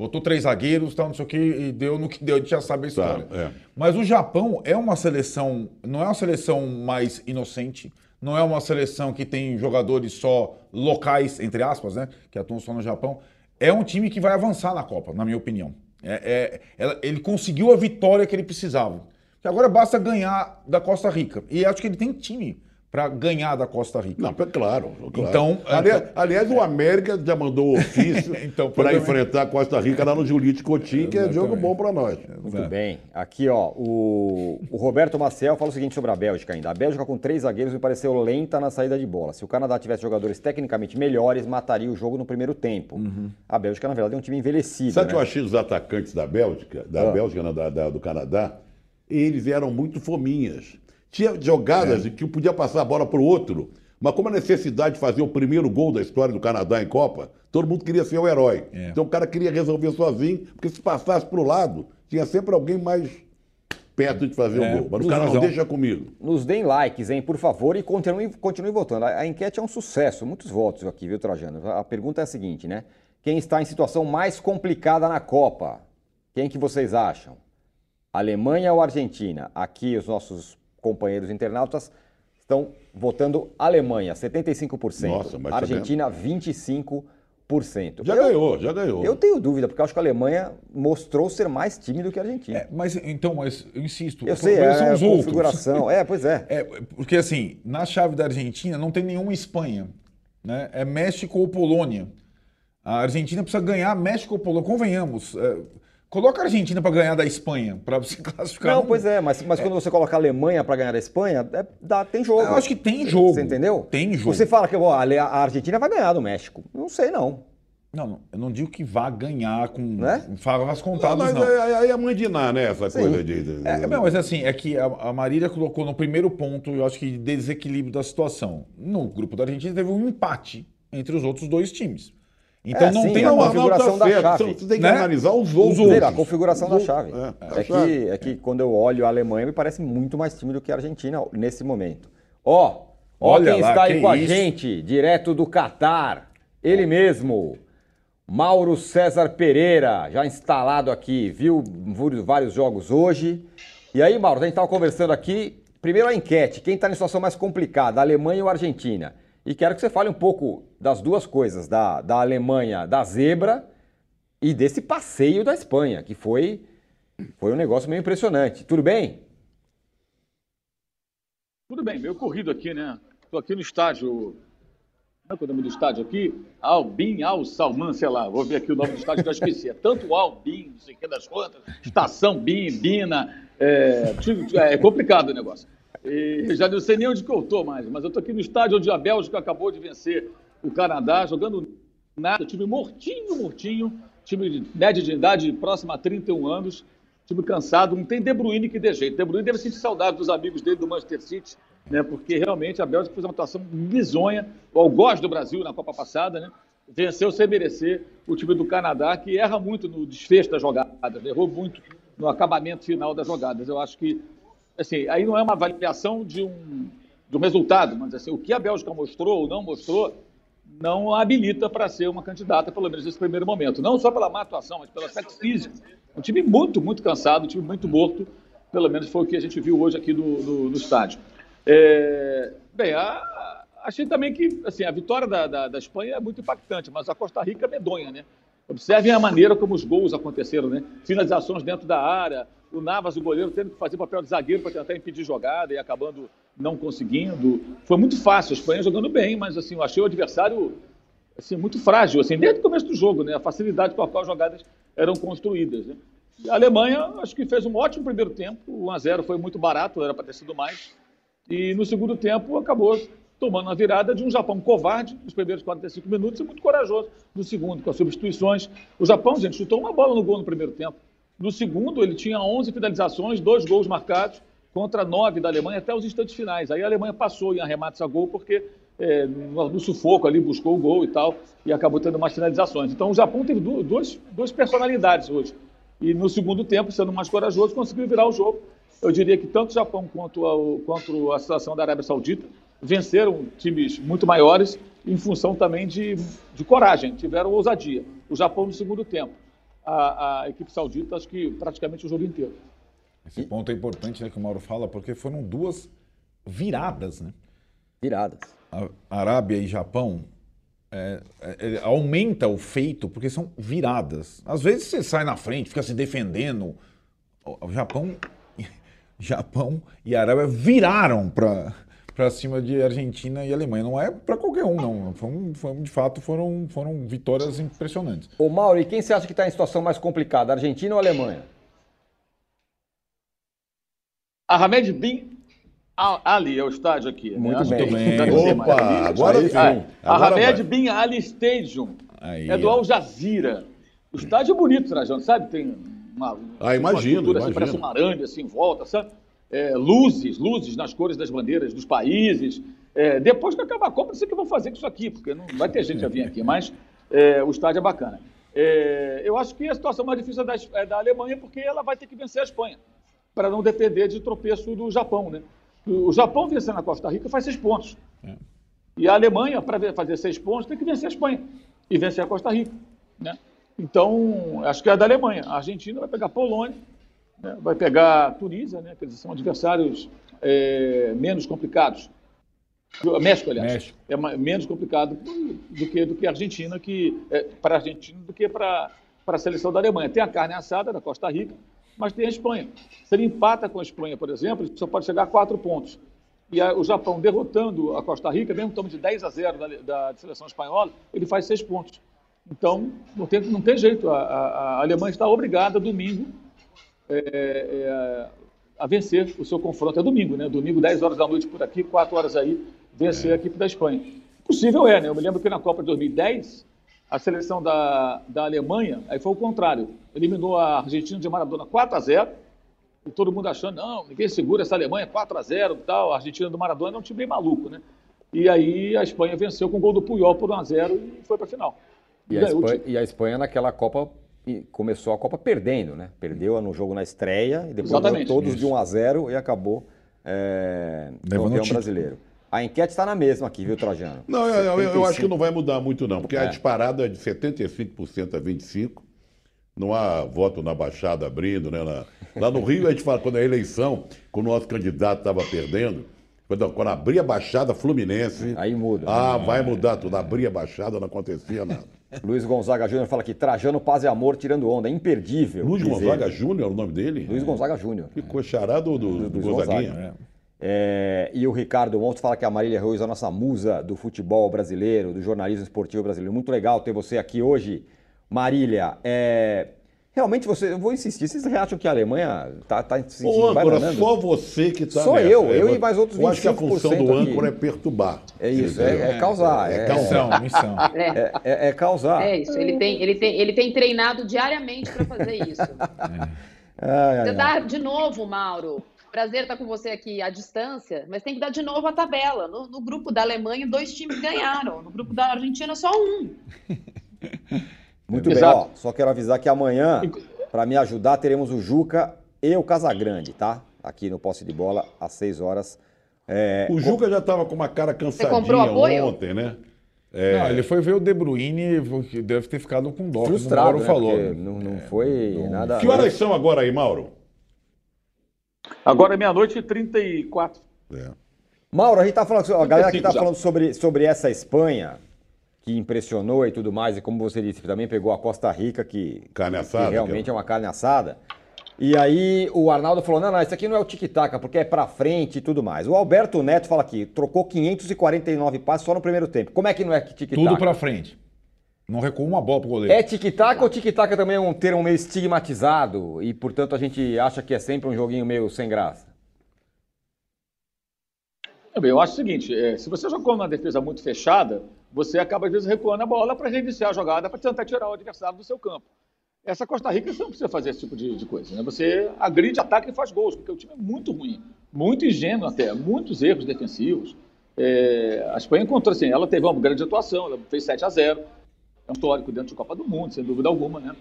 S4: botou três zagueiros, tal, não sei o que, e deu no que deu, a gente já sabe a tá, história. Tá, é. Mas o Japão é uma seleção, não é uma seleção mais inocente, não é uma seleção que tem jogadores só locais, entre aspas, né, que atuam só no Japão. É um time que vai avançar na Copa, na minha opinião. É, é, ele conseguiu a vitória que ele precisava que agora basta ganhar da Costa Rica. E acho que ele tem time para ganhar da Costa Rica.
S3: Não, claro. claro. Então, aliás, então, aliás, o América já mandou ofício então, para enfrentar a Costa Rica lá no Julite Coutinho, que é jogo bom para nós.
S2: Muito bem. Aqui, ó, o, o Roberto Maciel fala o seguinte sobre a Bélgica ainda. A Bélgica com três zagueiros me pareceu lenta na saída de bola. Se o Canadá tivesse jogadores tecnicamente melhores, mataria o jogo no primeiro tempo. Uhum. A Bélgica, na verdade, é um time envelhecido.
S3: Sabe o né? que eu achei dos atacantes da Bélgica, da ah. Bélgica, não, da, da, do Canadá? eles eram muito fominhas. Tinha jogadas é. que podia passar a bola para o outro, mas como a necessidade de fazer o primeiro gol da história do Canadá em Copa, todo mundo queria ser o herói. É. Então o cara queria resolver sozinho, porque se passasse para o lado, tinha sempre alguém mais perto de fazer é, o gol. Mas o cara não deixa comigo.
S2: Nos deem likes, hein, por favor, e continue, continue votando. A, a enquete é um sucesso, muitos votos aqui, viu, Trajano? A pergunta é a seguinte, né? Quem está em situação mais complicada na Copa? Quem que vocês acham? Alemanha ou Argentina? Aqui os nossos companheiros internautas estão votando Alemanha, 75%. Nossa, mas Argentina, 25%.
S3: Já eu, ganhou, já ganhou.
S2: Eu tenho dúvida, porque eu acho que a Alemanha mostrou ser mais time do que a Argentina.
S4: É, mas então, mas eu insisto,
S2: eu sei, é, são os configuração. Outros. É, pois é.
S4: é. Porque assim, na chave da Argentina não tem nenhuma Espanha. Né? É México ou Polônia. A Argentina precisa ganhar México ou Polônia. Convenhamos. É, Coloca a Argentina para ganhar da Espanha, para você classificar.
S2: Não, pois é, mas, mas é. quando você coloca a Alemanha para ganhar da Espanha, é, dá, tem jogo.
S4: Eu acho que tem jogo.
S2: Você entendeu?
S4: Tem jogo.
S2: Você fala que ó, a Argentina vai ganhar do México. Não sei, não.
S4: Não, não, eu não digo que vá ganhar com né? favas contadas, não. Mas
S3: não. Aí é mãe de Ná, né? Essa Sim. coisa de.
S4: de... É, não, mas assim, é que a, a Marília colocou no primeiro ponto, eu acho que desequilíbrio da situação. No grupo da Argentina teve um empate entre os outros dois times. Então é, não sim, tem a configuração tá da chave.
S3: Você tem que né? analisar os outros. Os outros.
S2: A configuração da chave. É, é que, é que quando eu olho a Alemanha, me parece muito mais time do que a Argentina nesse momento. Ó, Olha quem lá, está aí que com isso? a gente, direto do Catar. Ele mesmo, Mauro César Pereira, já instalado aqui, viu vários jogos hoje. E aí, Mauro, a gente estava conversando aqui. Primeiro a enquete: quem está em situação mais complicada, Alemanha ou Argentina? E quero que você fale um pouco das duas coisas, da, da Alemanha, da zebra e desse passeio da Espanha, que foi, foi um negócio meio impressionante. Tudo bem?
S6: Tudo bem, meio corrido aqui, né? Estou aqui no estádio. Não é o nome do estádio aqui? Albin Al Salman, sei lá, vou ver aqui o nome do estádio que eu esqueci. É tanto Albin, não sei o que das contas, Estação Bin, Bina. É, é complicado o negócio. E já não sei nem onde que eu estou mais, mas eu estou aqui no estádio onde a Bélgica acabou de vencer o Canadá, jogando nada, time mortinho, mortinho, time de média de idade próxima a 31 anos, time cansado, não tem De Bruyne que dê jeito. De Bruyne deve sentir saudade dos amigos dele do Manchester City, né, porque realmente a Bélgica fez uma atuação bizonha, ao gosto do Brasil na Copa passada, né, venceu sem merecer o time do Canadá, que erra muito no desfecho das jogadas, errou muito no acabamento final das jogadas. Eu acho que assim, aí não é uma avaliação de um, de um resultado, mas assim, o que a Bélgica mostrou ou não mostrou não a habilita para ser uma candidata, pelo menos nesse primeiro momento. Não só pela má atuação, mas pelo aspecto físico. Um time muito, muito cansado, um time muito morto, pelo menos foi o que a gente viu hoje aqui no, no estádio. É, bem, a, achei também que assim, a vitória da, da, da, Espanha é muito impactante, mas a Costa Rica é medonha, né? Observem a maneira como os gols aconteceram, né? Finalizações dentro da área, o Navas, o goleiro, tendo que fazer papel de zagueiro para tentar impedir jogada e acabando não conseguindo. Foi muito fácil, a Espanha jogando bem, mas assim, eu achei o adversário assim, muito frágil, assim, desde o começo do jogo, né? A facilidade com a qual as jogadas eram construídas. Né? A Alemanha, acho que fez um ótimo primeiro tempo, o 1x0 foi muito barato, era para ter sido mais. E no segundo tempo acabou tomando a virada de um Japão covarde nos primeiros 45 minutos e muito corajoso no segundo, com as substituições. O Japão, gente, chutou uma bola no gol no primeiro tempo. No segundo, ele tinha 11 finalizações, dois gols marcados, contra nove da Alemanha até os instantes finais. Aí a Alemanha passou em arremates a gol porque é, no, sufoco ali buscou o gol e tal e acabou tendo mais finalizações. Então o Japão teve duas, duas personalidades hoje. E no segundo tempo, sendo mais corajoso, conseguiu virar o jogo. Eu diria que tanto o Japão quanto a, quanto a situação da Arábia Saudita venceram times muito maiores em função também de, de coragem, tiveram ousadia. O Japão no segundo tempo. A, a equipe saudita, acho que praticamente o jogo inteiro.
S4: Esse ponto é importante, né, que o Mauro fala, porque foram duas viradas, né?
S2: Viradas.
S4: A Arábia e Japão é, é, é, aumenta o feito porque são viradas. Às vezes você sai na frente, fica se defendendo. O Japão, Japão e Arábia viraram para para cima de Argentina e Alemanha. Não é para qualquer um, não. Foi, foi, de fato, foram, foram vitórias impressionantes.
S2: Ô, Mauro, e quem você acha que está em situação mais complicada, Argentina ou Alemanha?
S6: Ahmed Bin Ali, é o estádio aqui.
S2: Né? Muito né?
S3: bem. Opa, agora sim.
S6: Ahmed Bin Ali Stadium. Aí, é do Al Jazeera. O estádio é bonito, Trajano, sabe? Tem uma,
S3: ah, imagino,
S6: uma
S3: imagino. Assim,
S6: parece uma aranha assim em volta, sabe? É, luzes, luzes nas cores das bandeiras dos países. É, depois que acabar a Copa, não sei o que vou fazer com isso aqui, porque não vai ter gente a vir aqui, mas é, o estádio é bacana. É, eu acho que a situação mais difícil é da, é da Alemanha, porque ela vai ter que vencer a Espanha, para não depender de tropeço do Japão, né? O Japão vencendo a Costa Rica faz seis pontos. É. E a Alemanha, para fazer seis pontos, tem que vencer a Espanha e vencer a Costa Rica. Né? Então, acho que é da Alemanha. A Argentina vai pegar a Polônia? Vai pegar a Tunísia, né? que eles são adversários é, menos complicados. México, aliás. México. É menos complicado do que, do que a Argentina, que, é, para a Argentina do que para, para a seleção da Alemanha. Tem a carne assada da Costa Rica, mas tem a Espanha. Se ele empata com a Espanha, por exemplo, ele só pode chegar a quatro pontos. E a, o Japão derrotando a Costa Rica, mesmo tomando de 10 a 0 da, da seleção espanhola, ele faz seis pontos. Então, não tem, não tem jeito. A, a, a Alemanha está obrigada, domingo, é, é, a vencer o seu confronto. É domingo, né? Domingo, 10 horas da noite por aqui, 4 horas aí, vencer é. a equipe da Espanha. Possível é, né? Eu me lembro que na Copa de 2010, a seleção da, da Alemanha, aí foi o contrário. Eliminou a Argentina de Maradona 4 a 0 e todo mundo achando, não, ninguém segura essa Alemanha 4 a 0 e tal. A Argentina do Maradona é um time bem maluco, né? E aí a Espanha venceu com o gol do Puyol por 1 a 0 e foi para a final.
S2: E, e, a Espanha, e a Espanha naquela Copa começou a Copa perdendo, né? Perdeu no jogo na estreia e depois todos Isso. de 1 a 0 e acabou é, campeão brasileiro. A enquete está na mesma aqui, viu, Trajano?
S3: Não, eu, eu, eu, acho que não vai mudar muito, não, porque é. a disparada é de 75% a 25%. Não há voto na Baixada abrindo, né? Na... Lá no Rio, a gente fala, quando é eleição, quando o nosso candidato estava perdendo, quando, quando abria a Baixada Fluminense.
S2: Aí muda.
S3: Ah, vai mudar tudo. Abria a Baixada, não acontecia nada.
S2: Luiz Gonzaga Júnior fala aqui, Trajano Paz e Amor tirando onda, é imperdível.
S3: Luiz Gonzaga Júnior é o nome dele?
S2: Luiz Gonzaga Júnior.
S3: Que cochará do, do, do, Gonzaguinha. Gonzaga,
S2: é. E o Ricardo Montes fala que a Marília Ruiz é a nossa musa do futebol brasileiro, do jornalismo esportivo brasileiro. Muito legal ter você aqui hoje, Marília. É, realmente você, eu vou insistir, vocês acham que a Alemanha está tá
S3: se Ô, âncora, só você que está
S2: Só nessa. eu, eu e mais outros 25%
S3: Eu acho que a função do âncora é perturbar.
S2: É isso, é, é, causar.
S4: É, é causar, missão.
S2: É. É, é, causar.
S5: É isso, ele tem, ele tem, ele tem treinado diariamente para fazer isso. É. Você dá de novo, Mauro, Prazer estar com você aqui à distância, mas tem que dar de novo a tabela. No, no grupo da Alemanha, dois times ganharam. No grupo da Argentina, só um.
S2: Muito Exato. bem, ó, só quero avisar que amanhã, para me ajudar, teremos o Juca e o Casagrande, tá? Aqui no posse de bola, às 6 horas.
S3: É... O Juca já estava com uma cara cansadinha ontem, né?
S4: É... Não, ele foi ver o De Bruyne, deve ter ficado com dó,
S2: Frustrado, o Mauro né? falou. Não, não foi é, nada...
S3: Que horas são agora aí, Mauro?
S6: Agora é meia-noite e 34. É.
S2: Mauro, a gente tá falando, a galera que tá falando sobre, sobre essa Espanha, que impressionou e tudo mais, e como você disse, também pegou a Costa Rica, que,
S3: carne assada,
S2: que realmente que é... é uma carne assada. E aí o Arnaldo falou: não, não, isso aqui não é o tic-tac, porque é pra frente e tudo mais. O Alberto Neto fala aqui: trocou 549 passes só no primeiro tempo. Como é que não é tic-tac?
S4: Tudo pra frente. Não recuou uma bola pro goleiro.
S2: É tic-tac ou tic-tac também é um termo meio estigmatizado e, portanto, a gente acha que é sempre um joguinho meio sem graça?
S6: Eu acho o seguinte: é, se você jogou numa defesa muito fechada, você acaba às vezes recuando a bola para reiniciar a jogada para tentar tirar o adversário do seu campo. Essa Costa Rica você não precisa fazer esse tipo de, de, coisa. Né? Você agride, ataca e faz gols, porque o time é muito ruim, muito ingênuo até, muitos erros defensivos. É, a Espanha encontrou assim, ela teve uma grande atuação, ela fez 7 a 0 É um histórico dentro de Copa do Mundo, sem dúvida alguma, né?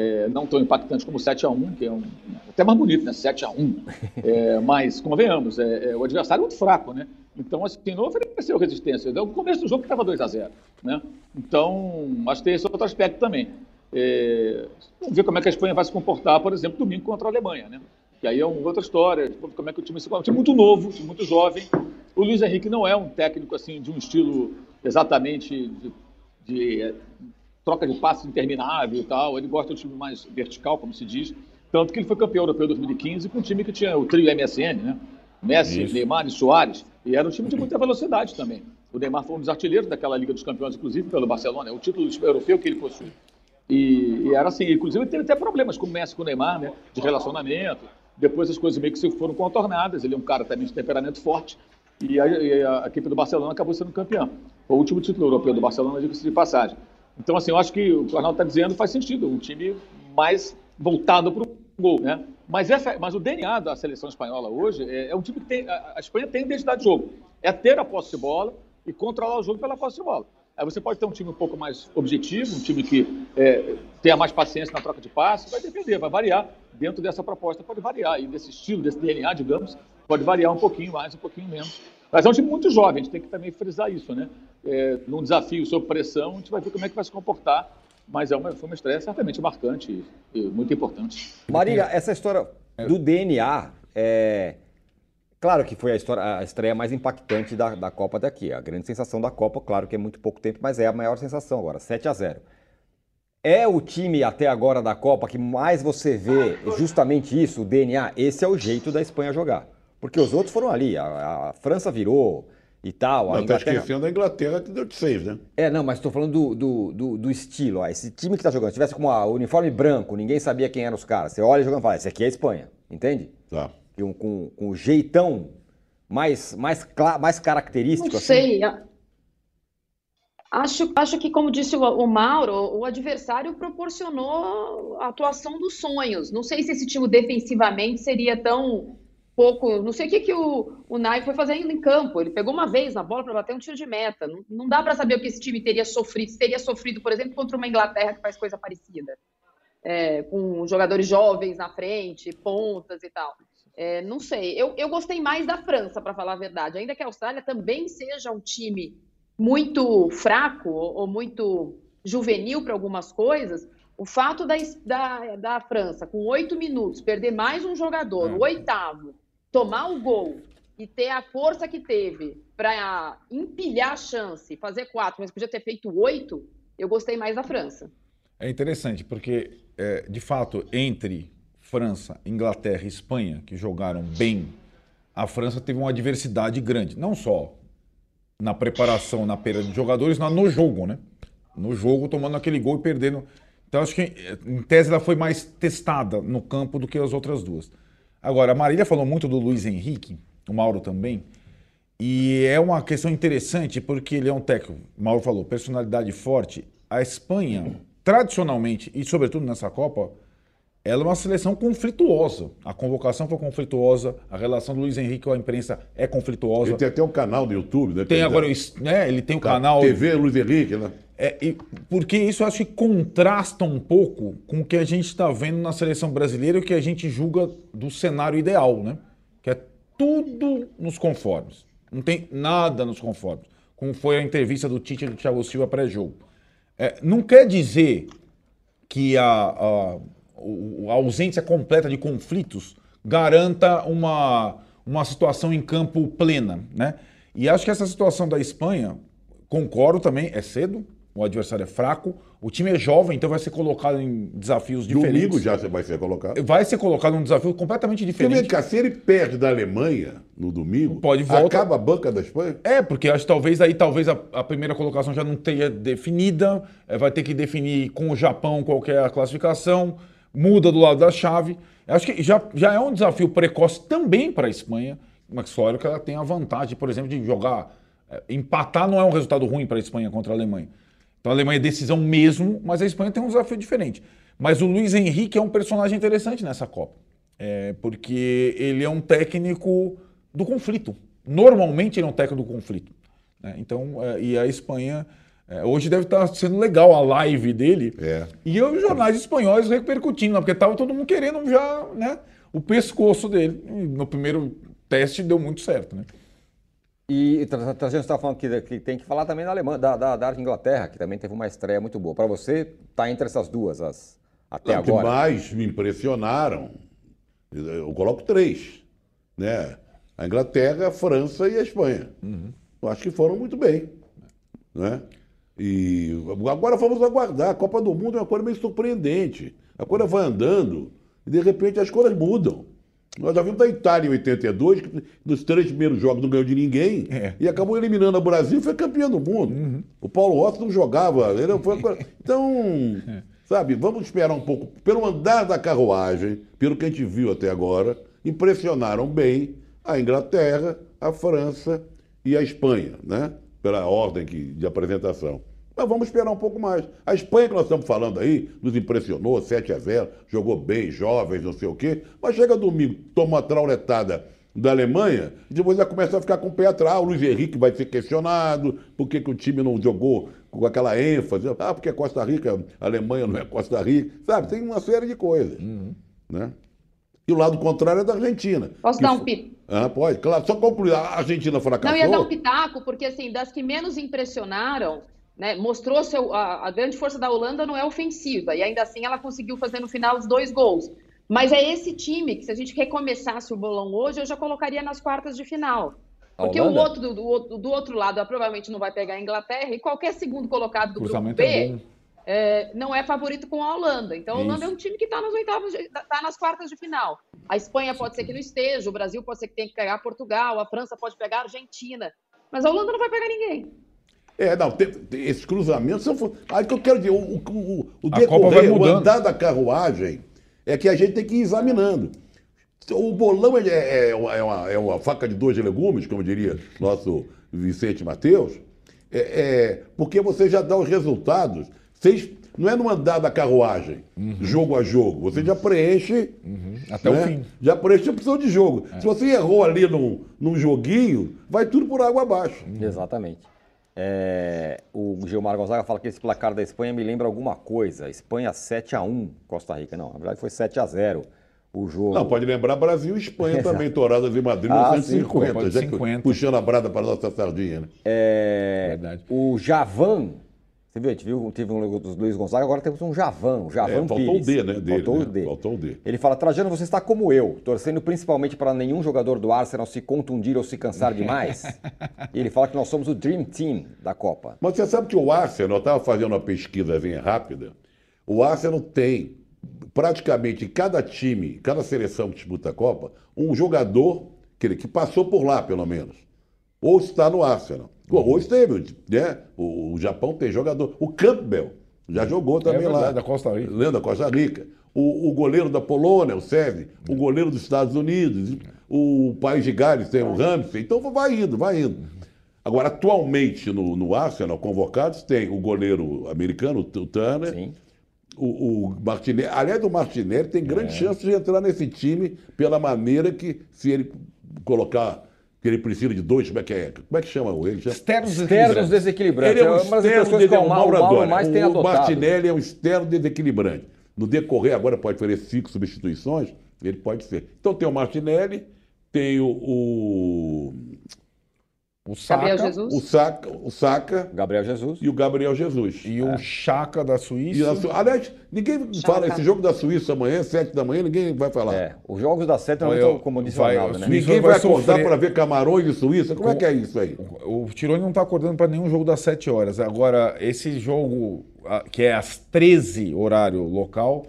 S6: É, não tão impactante como 7 a 1 que é um, até mais bonito, né? 7 a 1 é, Mas, convenhamos, é, é, o adversário é muito fraco, né? Então, assim, não ofereceu resistência. No começo do jogo estava 2 a 0 né? Então, acho que tem esse outro aspecto também. É, vamos ver como é que a Espanha vai se comportar, por exemplo, domingo contra a Alemanha, né? Que aí é uma outra história, como é que o time se comporta. Time muito novo, time muito jovem. O Luiz Henrique não é um técnico assim de um estilo exatamente de, de é, troca de passes interminável e tal. Ele gosta de um time mais vertical, como se diz. Tanto que ele foi campeão europeu em 2015 com um time que tinha o trio MSN, né? Messi, Isso. Neymar e Soares. E era um time de muita velocidade também. O Neymar foi um dos artilheiros daquela Liga dos Campeões, inclusive pelo Barcelona. É o título europeu que ele possui. E, e, era assim, inclusive teve até problemas com o Messi, com o Neymar, né, de relacionamento. Depois as coisas meio que se foram contornadas. Ele é um cara também de temperamento forte. E a, e a equipe do Barcelona acabou sendo campeã. Foi o último título europeu do Barcelona, diga-se de passagem. Então, assim, eu acho que o que o Arnaldo está dizendo faz sentido. Um time mais voltado para o gol, né? Mas, essa, mas o DNA da seleção espanhola hoje é, é um time que tem. A, a Espanha tem identidade de jogo. É ter a posse de bola e controlar o jogo pela posse de bola. Aí você pode ter um time um pouco mais objetivo, um time que é, tenha mais paciência na troca de passes, vai depender, vai variar. Dentro dessa proposta pode variar, e desse estilo, desse DNA, digamos, pode variar um pouquinho mais, um pouquinho menos. Mas é um time muito jovem, a gente tem que também frisar isso, né? É, num desafio sob pressão, a gente vai ver como é que vai se comportar, mas é uma, foi uma estreia certamente marcante e, e muito importante.
S2: Marília, essa história do DNA, é, Claro que foi a, história, a estreia mais impactante da, da Copa daqui. A grande sensação da Copa, claro que é muito pouco tempo, mas é a maior sensação agora, 7 a 0 É o time até agora da Copa que mais você vê justamente isso, o DNA. Esse é o jeito da Espanha jogar. Porque os outros foram ali, a, a França virou e tal.
S3: A Inglaterra... tá esquecendo a Inglaterra que deu de seis, né?
S2: É, não, mas estou falando do, do, do, do, estilo. Ó. Esse time que está jogando, se tivesse com o uniforme branco, ninguém sabia quem eram os caras. Você olha jogando e fala, esse aqui é a Espanha, entende?
S3: Tá
S2: com, com, com jeitão mais, mais, mais característico?
S5: Não assim? sei. Acho, acho que, como disse o, o, Mauro, o adversário proporcionou a atuação dos sonhos. Não sei se esse time defensivamente seria tão pouco. Não sei o que, que o, o Nai foi fazendo em campo. Ele pegou uma vez na bola para bater um tiro de meta. Não, não dá para saber o que esse time teria sofrido. Se teria sofrido, por exemplo, contra uma Inglaterra que faz coisa parecida. É, com jogadores jovens na frente, pontas e tal. É, não sei. Eu, eu gostei mais da França, para falar a verdade. Ainda que a Austrália também seja um time muito fraco ou, ou muito juvenil para algumas coisas, o fato da, da, da França, com oito minutos, perder mais um jogador, é. o oitavo, tomar o gol e ter a força que teve para empilhar a chance, fazer quatro, mas podia ter feito oito, eu gostei mais da França.
S4: É interessante, porque, é, de fato, entre França, Inglaterra e Espanha, que jogaram bem, a França teve uma adversidade grande. Não só na preparação, na perda de jogadores, mas no jogo, né? No jogo, tomando aquele gol e perdendo. Então, acho que, em tese, ela foi mais testada no campo do que as outras duas. Agora, a Marília falou muito do Luiz Henrique, o Mauro também. E é uma questão interessante porque ele é um técnico, o Mauro falou, personalidade forte. A Espanha, tradicionalmente, e sobretudo nessa Copa, ela é uma seleção conflituosa. A convocação foi conflituosa, a relação do Luiz Henrique com a imprensa é conflituosa.
S3: Ele tem até um canal no YouTube, né?
S4: Tem agora, né? Ele tem o tá, canal.
S3: TV Luiz Henrique, né?
S4: É, e, porque isso acho que contrasta um pouco com o que a gente está vendo na seleção brasileira e o que a gente julga do cenário ideal, né? Que é tudo nos conformes. Não tem nada nos conformes. Como foi a entrevista do Tite e do Thiago Silva pré-jogo. É, não quer dizer que a, a a ausência completa de conflitos garanta uma, uma situação em campo plena, né? E acho que essa situação da Espanha, concordo também, é cedo, o adversário é fraco, o time é jovem, então vai ser colocado em desafios diferentes.
S3: Domingo já vai ser colocado.
S4: Vai ser colocado em um desafio completamente diferente.
S3: Porque cá, se ele perde da Alemanha no domingo,
S4: Pode volta...
S3: acaba a banca da Espanha?
S4: É, porque acho que talvez aí talvez a, a primeira colocação já não tenha definida, é, vai ter que definir com o Japão qual é a classificação, muda do lado da chave. Acho que já, já é um desafio precoce também para a Espanha, claro que ela tem a vantagem, por exemplo, de jogar. É, empatar não é um resultado ruim para a Espanha contra a Alemanha. Então a Alemanha é decisão mesmo, mas a Espanha tem um desafio diferente. Mas o Luiz Henrique é um personagem interessante nessa Copa. É, porque ele é um técnico do conflito. Normalmente ele é um técnico do conflito. Né? Então, é, e a Espanha. É, hoje deve estar sendo legal a live dele.
S3: É.
S4: E os jornais espanhóis repercutindo, né? porque estava todo mundo querendo já né, o pescoço dele. E no primeiro teste deu muito certo. Né?
S2: E a gente está falando que, que, tem que falar também da Alemanha, da, da, da, Inglaterra, que também teve uma estreia muito boa. Para você, está entre essas duas as, até Não, agora?
S3: que mais me impressionaram, eu coloco três, né? A Inglaterra, a França e a Espanha. Uhum. Eu acho que foram muito bem, né? E agora vamos aguardar. A Copa do Mundo é uma coisa meio surpreendente. A coisa vai andando e de repente as coisas mudam. Nós já vimos da Itália em 82, que nos três primeiros jogos não ganhou de ninguém é. e acabou eliminando o Brasil e foi campeão do mundo. Uhum. O Paulo Rossi não jogava. Ele foi... Então, é. sabe, vamos esperar um pouco. Pelo andar da carruagem, pelo que a gente viu até agora, impressionaram bem a Inglaterra, a França e a Espanha, né? Pela ordem que, de apresentação. Mas vamos esperar um pouco mais. A Espanha que nós estamos falando aí nos impressionou, 7 a 0 jogou bem, jovens, não sei o quê. Mas chega domingo, toma uma trauletada da Alemanha, e depois já começa a ficar com o pé atrás. O Luiz Henrique vai ser questionado, por que, que o time não jogou com aquela ênfase? Ah, porque é Costa Rica, a Alemanha não é Costa Rica. Sabe, tem uma série de coisas. Uhum. Né? E o lado contrário é da Argentina.
S5: Posso dar um pito?
S3: Ah, pode, claro. Só concluir, a Argentina fracassou.
S5: Não, ia dar um pitaco, porque assim, das que menos impressionaram, né, mostrou seu, a, a, grande força da Holanda não é ofensiva, e ainda assim ela conseguiu fazer no final os dois gols. Mas é esse time que, se a gente recomeçasse o bolão hoje, eu já colocaria nas quartas de final. Porque o outro do, do, do, outro lado provavelmente não vai pegar a Inglaterra, e qualquer segundo colocado do grupo B é é, não é favorito com a Holanda. Então a Holanda Isso. é um time que está nos oitavos, está nas quartas de final. A Espanha pode ser que não esteja, o Brasil pode ser que tenha que pegar Portugal, a França pode pegar a Argentina. Mas a Holanda não vai pegar ninguém.
S3: É, não, tem, tem, esses cruzamentos são. Aí que eu quero dizer, o, o, o decorrer, o andar da carruagem é que a gente tem que ir examinando. O bolão é, é, é, uma, é uma faca de dois legumes, como diria nosso Vicente Mateus, é, é, porque você já dá os resultados. Vocês, não é no andar da carruagem, uhum. jogo a jogo. Você já preenche.
S4: Uhum. Até né? o fim.
S3: Já preenche a opção de jogo. É. Se você errou ali num, num joguinho, vai tudo por água abaixo.
S2: Exatamente. É, o Gilmar Gonzaga fala que esse placar da Espanha me lembra alguma coisa. Espanha 7 a 1 Costa Rica. Não, na verdade foi 7 a 0 o jogo.
S3: Não, pode lembrar Brasil e Espanha também, touradas em Madrid, ah, 1950.
S4: Sim, 50.
S3: Puxando a brada para a nossa sardinha. Né?
S2: É, verdade. O Javan você viu, a gente viu, teve um dos Luiz Gonzaga, agora temos um Javan, o Javan é,
S3: faltou
S2: Pires.
S3: o D, né? Dele,
S2: faltou
S3: né?
S2: o D.
S3: Faltou o D.
S2: Ele fala, Trajano, você está como eu, torcendo principalmente para nenhum jogador do Arsenal se contundir ou se cansar demais. e ele fala que nós somos o Dream Team da Copa.
S3: Mas você sabe que o Arsenal, eu estava fazendo uma pesquisa rápida, o Arsenal tem praticamente cada time, cada seleção que disputa a Copa, um jogador que, que passou por lá, pelo menos. Ou está no Arsenal. Hoje teve, né? O, o, Japão tem jogador. O Campbell já jogou também é lá.
S4: da Costa Rica.
S3: Lembra da Costa Rica. O, o, goleiro da Polônia, o Sérgio, o goleiro dos Estados Unidos, o País de Gales tem o Ramsey. Então vai indo, vai indo. Agora, atualmente no, no Arsenal, convocados, tem o goleiro americano, o Turner. Sim. O, o Martinelli, aliás, o Martinelli tem grande é. chance de entrar nesse time pela maneira que, se ele colocar que ele precisa de dois, como é que é? Como é que chama ele? Chama...
S2: Externos desequilibrantes. desequilibrantes.
S3: Ele é um externo desequilibrante. Mauro mais tem o Martinelli é um externo desequilibrante. No decorrer, agora pode fazer cinco substituições, ele pode ser. Então tem o Martinelli, tem o, o
S4: O Saka,
S5: Jesus.
S3: o Saka, o Saka
S2: Gabriel Jesus.
S3: e o Gabriel Jesus.
S4: E o Chaka da
S3: E
S4: Suíça.
S3: a Su- aliás, ninguém fala esse jogo da Suíça amanhã, sete da manhã, ninguém vai falar.
S2: É, os jogos da sete
S4: Vai,
S2: normalmente, como disse o
S4: vai,
S2: Arnaldo, né?
S4: Suíça
S3: Ninguém
S4: vai
S3: vai acordar para ver Camarões e Suíça. Como é que é isso aí?
S4: O Tironi não está acordando para nenhum jogo das 7 horas. Agora, esse jogo, que é às 13 horário local,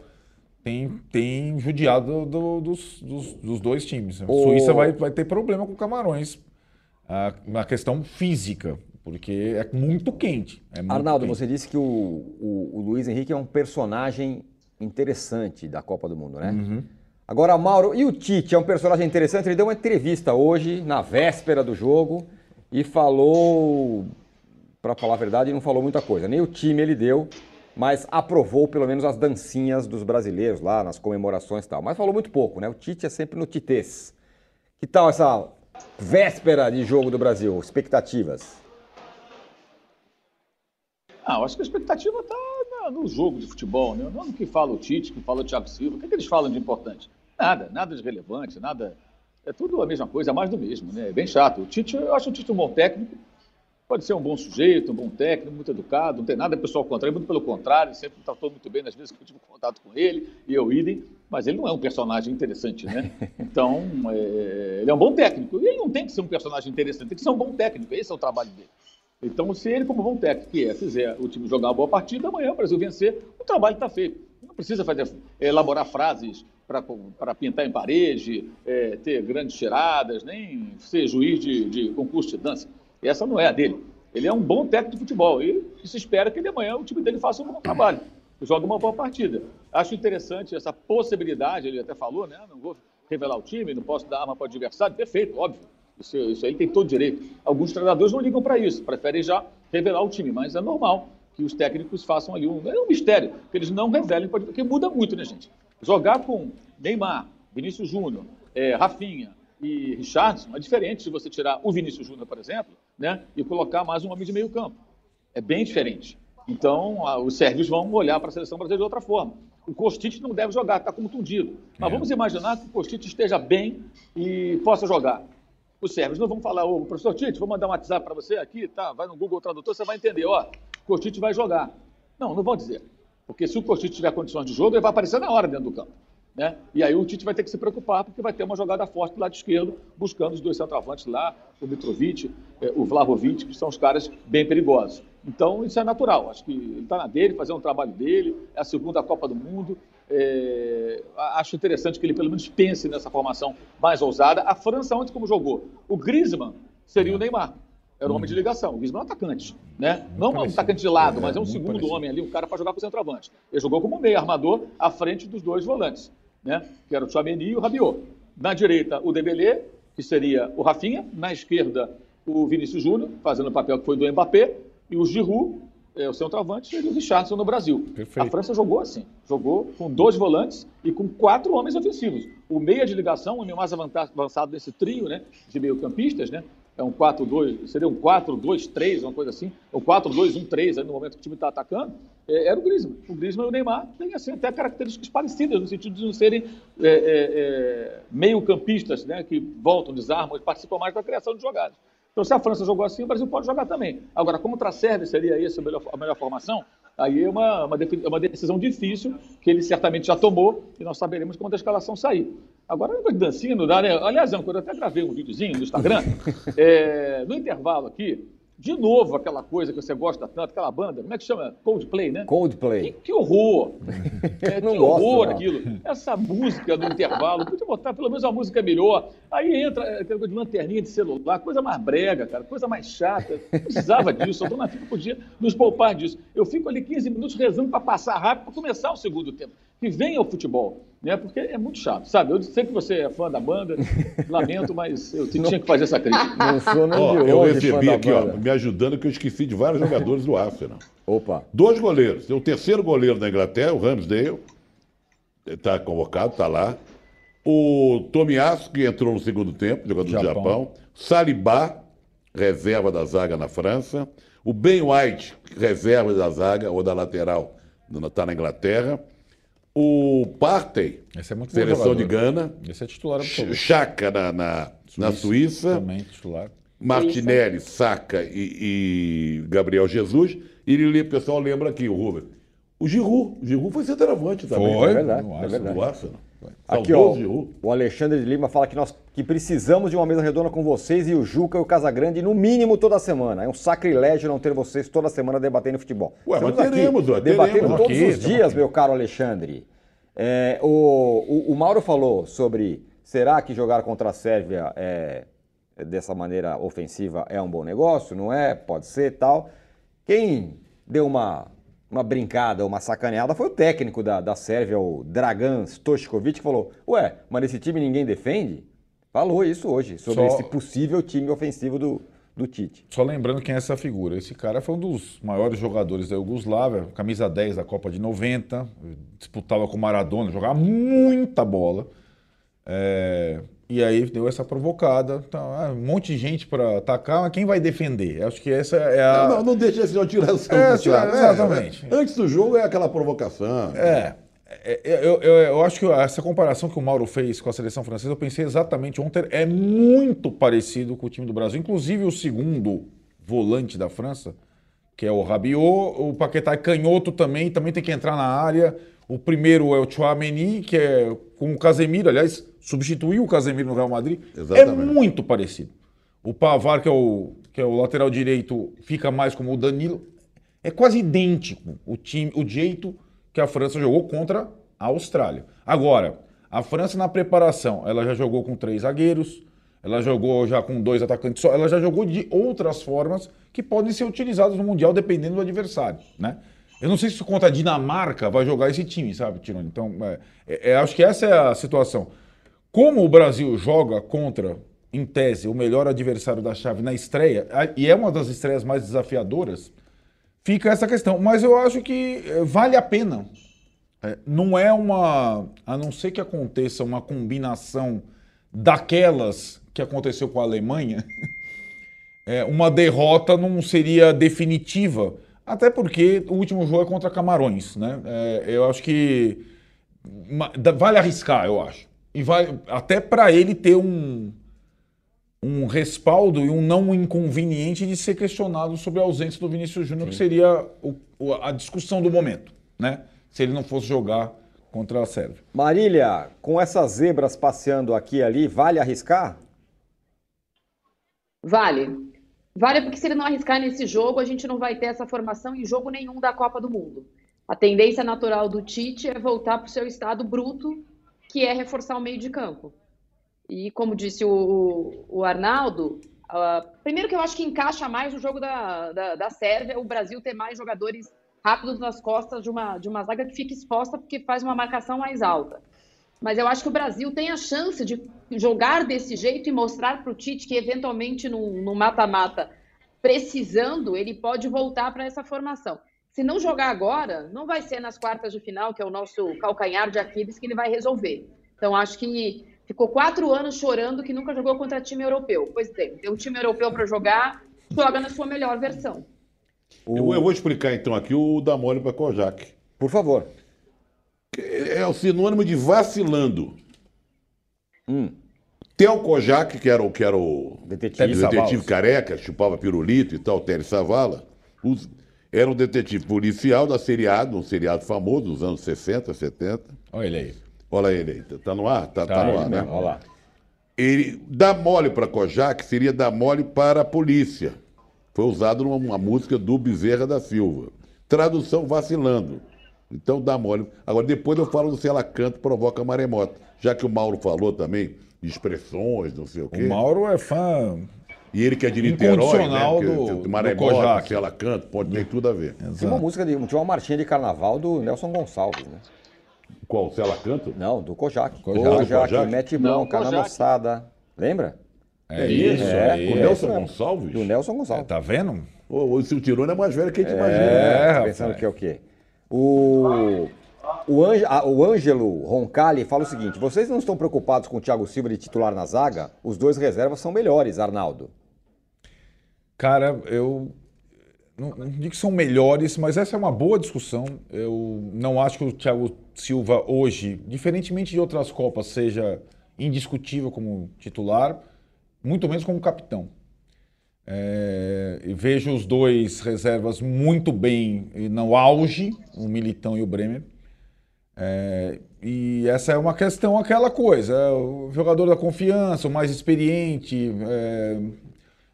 S4: tem, tem judiado do- dos, dos, dos dois times. A
S2: O-
S4: Suíça vai, vai ter problema com Camarões ah, na questão física, porque é muito quente. é muito
S2: Arnaldo,
S4: quente.
S2: você disse que o, o- o Luiz Henrique é um personagem interessante da Copa do Mundo, né?
S4: Uhum.
S2: Agora, Mauro, e o Tite é um personagem interessante? Ele deu uma entrevista hoje, na véspera do jogo, e falou, para falar a verdade, não falou muita coisa. Nem o time ele deu, mas aprovou pelo menos as dancinhas dos brasileiros lá, nas comemorações e tal. Mas falou muito pouco, né? O Tite é sempre no titês. Que tal essa véspera de jogo do Brasil? Expectativas?
S6: Ah, eu acho que a expectativa está no jogo de futebol, né? não no que fala o Tite, que fala o Thiago Silva. O que, é que eles falam de importante? Nada, nada de relevante, nada. É tudo a mesma coisa, é mais do mesmo, né? É bem chato. O Tite, eu acho o Tite um bom técnico, pode ser um bom sujeito, um bom técnico, muito educado, não tem nada pessoal contra ele, muito pelo contrário, sempre tratou muito bem nas vezes que eu tive contato com ele, e eu idem, mas ele não é um personagem interessante, né? Então, é, ele é um bom técnico, e ele não tem que ser um personagem interessante, tem que ser um bom técnico, esse é o trabalho dele. Então, se ele, como bom técnico que é, fizer o time jogar uma boa partida, amanhã o Brasil vencer, o trabalho está feito. Não precisa fazer, elaborar frases para pintar em parede, é, ter grandes tiradas, nem ser juiz de, de concurso de dança. Essa não é a dele. Ele é um bom técnico de futebol e, se espera que ele amanhã o time dele faça um bom trabalho, jogue uma boa partida. Acho interessante essa possibilidade, ele até falou, né? Não vou revelar o time, não posso dar arma para o adversário, perfeito, óbvio. Isso, isso aí ele tem todo direito. Alguns treinadores não ligam para isso, preferem já revelar o time, mas é normal que os técnicos façam ali um. É um mistério, que eles não revelem, porque muda muito, né, gente? Jogar com Neymar, Vinícius Júnior, é, Rafinha e Richardson é diferente de você tirar o Vinícius Júnior, por exemplo, né, e colocar mais um homem de meio campo. É bem diferente. Então, a, os sérvios vão olhar para a seleção brasileira de outra forma. O Kostic não deve jogar, está contundido. Mas
S4: É.
S6: vamos imaginar que o Kostic esteja bem e possa jogar. Os sérvios não vão falar, ô, professor Tite, vou mandar um WhatsApp para você aqui, tá? Vai no Google Tradutor, você vai entender, ó, Kostic vai jogar. Não, não vão dizer. Porque se o Kostic tiver condições de jogo, ele vai aparecer na hora dentro do campo. Né? E aí o Tite vai ter que se preocupar, porque vai ter uma jogada forte do lado esquerdo, buscando os dois centroavantes lá, o Mitrovic, eh, o Vlahovic, que são os caras bem perigosos. Então, isso é natural. Acho que ele está na dele, fazer um trabalho dele, é a segunda Copa do Mundo. É, acho interessante que ele pelo menos pense nessa formação mais ousada. A França, ontem, como jogou? O Griezmann seria o Neymar. Era o homem de ligação. O Griezmann é um atacante. Né? Não um
S4: parecido.
S6: atacante de lado,
S4: É,
S6: mas é um segundo
S4: parecido.
S6: homem ali, um cara para jogar com o centroavante. Ele jogou como meio armador à frente dos dois volantes, né? que era o Tchouameni e o Rabiot. Na direita, o Dembélé, que seria o Rafinha. Na esquerda, o Vinícius Júnior, fazendo o papel que foi do Mbappé. E o Giroud, é, o centroavante, seria o Richardson no Brasil.
S4: Perfeito.
S6: A França jogou assim. Jogou com dois volantes e com quatro homens ofensivos. O meia de ligação, o homem mais avançado desse trio né, de meio-campistas, né? É um 4-2, seria um 4-2-3, uma coisa assim. Ou 4-2-1-3, aí no momento que o time está atacando, é, era o Griezmann. O Griezmann e o Neymar têm assim, até características parecidas, no sentido de não serem é, é, é, meio-campistas, né? Que voltam, desarmam e participam mais da criação de jogadas. Então, se a França jogou assim, o Brasil pode jogar também. Agora, como para a Sérvia seria essa a melhor, a melhor formação, aí é uma, uma, é uma decisão difícil, que ele certamente já tomou, e nós saberemos quando a escalação sair. Agora, de dancinha não dá, né? Aliás, eu até gravei um videozinho no Instagram, é, no intervalo aqui, de novo aquela coisa que você gosta tanto, aquela banda, como é que chama? Coldplay, né? Que,
S2: Coldplay.
S6: que horror! É,
S2: Não
S6: que
S2: gosto,
S6: horror
S2: não.
S6: aquilo. Essa música do intervalo, podia botar pelo menos uma música melhor. Aí entra é, aquela coisa de lanterninha de celular, coisa mais brega, cara, coisa mais chata. Não precisava disso, a dona Fica podia nos poupar disso. Eu fico ali 15 minutos rezando para passar rápido para começar o segundo tempo. Que venha o futebol, né? Porque é muito chato, sabe? Eu sei que você é fã da banda, lamento, mas eu tinha que fazer essa crítica.
S2: Não sou nem
S3: Ó,
S2: de
S3: eu recebi aqui, ó, me ajudando, que eu esqueci de vários jogadores do Arsenal.
S2: Opa.
S3: Dois goleiros. Tem o terceiro goleiro da Inglaterra, o Ramsdale. Está convocado, está lá. O Tomiasso, que entrou no segundo tempo, jogador do
S4: Japão.
S3: Japão. Salibá, reserva da zaga na França. O Ben White, reserva da zaga ou da lateral, está na Inglaterra. O Partey,
S4: Esse é muito
S3: seleção
S4: jogador.
S3: de Gana.
S4: Esse é titular absoluto.
S3: Chaka na, na, na Suíça.
S4: Também titular.
S3: Martinelli, Saca e, e, Gabriel Jesus. E o pessoal lembra aqui, o Rubens. O Giroud, o Giroud foi centroavante também.
S2: Foi, é verdade. É verdade. Do Arsenal. Aqui, ó, o Alexandre de Lima fala que nós que precisamos de uma mesa redonda com vocês e o Juca e o Casagrande no mínimo toda semana. É um sacrilégio não ter vocês toda semana debatendo futebol.
S3: Ué, mas teremos,
S2: aqui, Debatendo todos aqui, os dias, aqui. meu caro Alexandre. É, o, o, o, Mauro falou sobre será que jogar contra a Sérvia é, dessa maneira ofensiva é um bom negócio? Não é? Pode ser tal. Quem deu uma uma brincada, uma sacaneada, foi o técnico da, da Sérvia, o Dragan Stošković, que falou: Ué, mas nesse time ninguém defende? Falou isso hoje, sobre Só... esse possível time ofensivo do, do Tite.
S4: Só lembrando quem é essa figura. Esse cara foi um dos maiores jogadores da Iugoslávia, camisa 10 da Copa de 90, disputava com Maradona, jogava muita bola. É, e aí deu essa provocada. Então, ah, um monte de gente para atacar, mas quem vai defender? Acho que essa é a.
S3: Não, não, não deixa esse tiração.
S4: É, exatamente.
S3: É, antes do jogo é aquela provocação.
S4: É. é eu, eu, eu, acho que essa comparação que o Mauro fez com a seleção francesa, eu pensei exatamente ontem, é muito parecido com o time do Brasil. Inclusive o segundo volante da França, que é o Rabiot, o Paquetá é canhoto também, também tem que entrar na área. O primeiro é o Chouameni, que é com o Casemiro, aliás, substituiu o Casemiro no Real Madrid. É Exatamente. É muito parecido. O Pavar, que é o, que é o lateral direito, fica mais como o Danilo. É quase idêntico o time, o jeito que a França jogou contra a Austrália. Agora, a França na preparação, ela já jogou com três zagueiros, ela jogou já com dois atacantes só, ela já jogou de outras formas que podem ser utilizadas no Mundial dependendo do adversário, né? Eu não sei se contra a Dinamarca vai jogar esse time, sabe, Tironi? Então, é, é, é, acho que essa é a situação. Como o Brasil joga contra, em tese, o melhor adversário da chave na estreia, e é uma das estreias mais desafiadoras, fica essa questão. Mas eu acho que é, vale a pena. É, não é uma. A não ser que aconteça uma combinação daquelas que aconteceu com a Alemanha, é, uma derrota não seria definitiva até porque o último jogo é contra Camarões, né? É, eu acho que vale arriscar, eu acho. E vai até para ele ter um, um respaldo e um não inconveniente de ser questionado sobre a ausência do Vinícius Júnior, que seria o, a discussão do momento, né? Se ele não fosse jogar contra a Sérvia.
S2: Marília, com essas zebras passeando aqui e ali, vale arriscar?
S5: Vale. Vale porque se ele não arriscar nesse jogo, a gente não vai ter essa formação em jogo nenhum da Copa do Mundo. A tendência natural do Tite é voltar para o seu estado bruto, que é reforçar o meio de campo. E como disse o, o Arnaldo, uh, primeiro que eu acho que encaixa mais o jogo da, da, da Sérvia, o Brasil ter mais jogadores rápidos nas costas de uma, de uma zaga que fica exposta porque faz uma marcação mais alta. Mas eu acho que o Brasil tem a chance de jogar desse jeito e mostrar para o Tite que, eventualmente, no mata-mata, precisando, ele pode voltar para essa formação. Se não jogar agora, não vai ser nas quartas de final, que é o nosso calcanhar de Aquiles, que ele vai resolver. Então, acho que ficou quatro anos chorando que nunca jogou contra time europeu. Pois tem, tem um time europeu para jogar, joga na sua melhor versão.
S3: Eu, eu, vou explicar então aqui o da mole para Kojak.
S2: Por favor
S3: é o sinônimo de vacilando. Hum. Theo Kojak, que era o, que era o detetive, detetive careca, chupava pirulito e tal, Teres Savala, os, era um detetive policial da seriado, um seriado famoso dos anos 60, 70.
S4: Olha ele aí.
S3: Olha ele aí. Tá no ar? Tá, tá, tá no ar, né?
S2: Olha lá.
S3: Ele, dar mole para Kojak seria dar mole para a polícia. Foi usado numa música do Bezerra da Silva. Tradução vacilando. Então dá mole. Agora, depois eu falo do se ela canta, provoca maremoto. Já que o Mauro falou também de expressões, não sei o quê.
S4: O Mauro é fã.
S3: E ele que é de Niterói, né? Do, do maremoto, se ela canta, pode ter tudo a ver.
S2: Exato. Tinha uma música, de, tinha uma marchinha de carnaval do Nelson Gonçalves, né?
S3: Qual? Se ela canta?
S2: Não, do Kojak. Kojak, Kojak, Kojak. mete bronca na moçada. Lembra?
S3: É, é isso, é. é. O Nelson Gonçalves?
S2: Do Nelson Gonçalves. É,
S4: tá vendo?
S3: O, o Tirone é mais velho que a gente
S2: é,
S3: imagina.
S2: É, tá pensando que é o quê? O, o, Ange, o Ângelo Roncalli fala o seguinte: vocês não estão preocupados com o Thiago Silva de titular na zaga? Os dois reservas são melhores, Arnaldo.
S4: Cara, eu não, não digo que são melhores, mas essa é uma boa discussão. Eu não acho que o Thiago Silva hoje, diferentemente de outras Copas, seja indiscutível como titular, muito menos como capitão. É, vejo os dois reservas muito bem no auge, o Militão e o Bremer. É, e essa é uma questão, aquela coisa, é o jogador da confiança, o mais experiente. É,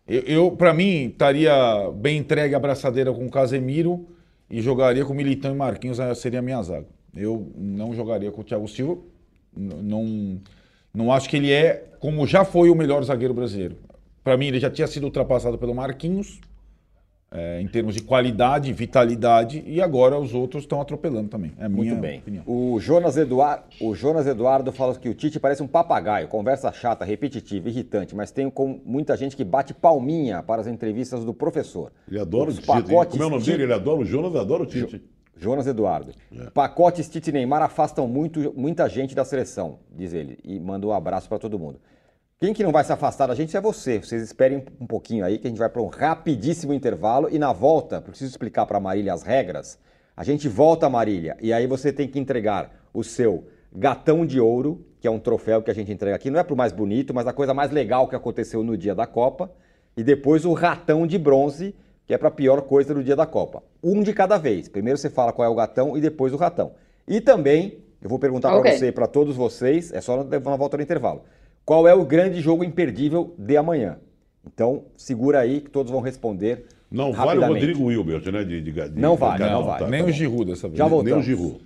S4: eu, eu para mim, estaria bem entregue a braçadeira com o Casemiro e jogaria com o Militão e Marquinhos, seria a minha zaga. Eu não jogaria com o Thiago Silva, não, não acho que ele é, como já foi o melhor zagueiro brasileiro. Para mim, ele já tinha sido ultrapassado pelo Marquinhos, é, em termos de qualidade, vitalidade, e agora os outros estão atropelando também. É
S2: Muito bem. Opinião. O Jonas, Eduard, o Jonas Eduardo fala que o Tite parece um papagaio, conversa chata, repetitiva, irritante, mas tem com muita gente que bate palminha para as entrevistas do professor.
S3: Ele adora os o Tite. Pacotes Como é o nome dele? Ele adora o Jonas, adora o Tite.
S2: Jonas Eduardo. É. Pacotes Tite Neymar afastam muito, muita gente da seleção, diz ele, e manda um abraço para todo mundo. Quem que não vai se afastar da gente é você. Vocês esperem um pouquinho aí que a gente vai para um rapidíssimo intervalo e na volta, preciso explicar para Marília as regras. A gente volta, Marília, e aí você tem que entregar o seu gatão de ouro, que é um troféu que a gente entrega aqui, não é para o mais bonito, mas a coisa mais legal que aconteceu no dia da Copa, e depois o ratão de bronze, que é para a pior coisa do dia da Copa. Um de cada vez. Primeiro você fala qual é o gatão e depois o ratão. E também, eu vou perguntar okay. para você e para todos vocês, é só na volta do intervalo qual é o grande jogo imperdível de amanhã? Então, segura aí que todos vão responder.
S3: Não vale o Rodrigo Wilbert, né? De, de, de
S2: não vale, não, não vale. Tá,
S4: Nem tá o Giroud dessa vez.
S2: Já voltamos.
S3: Nem o Giroud.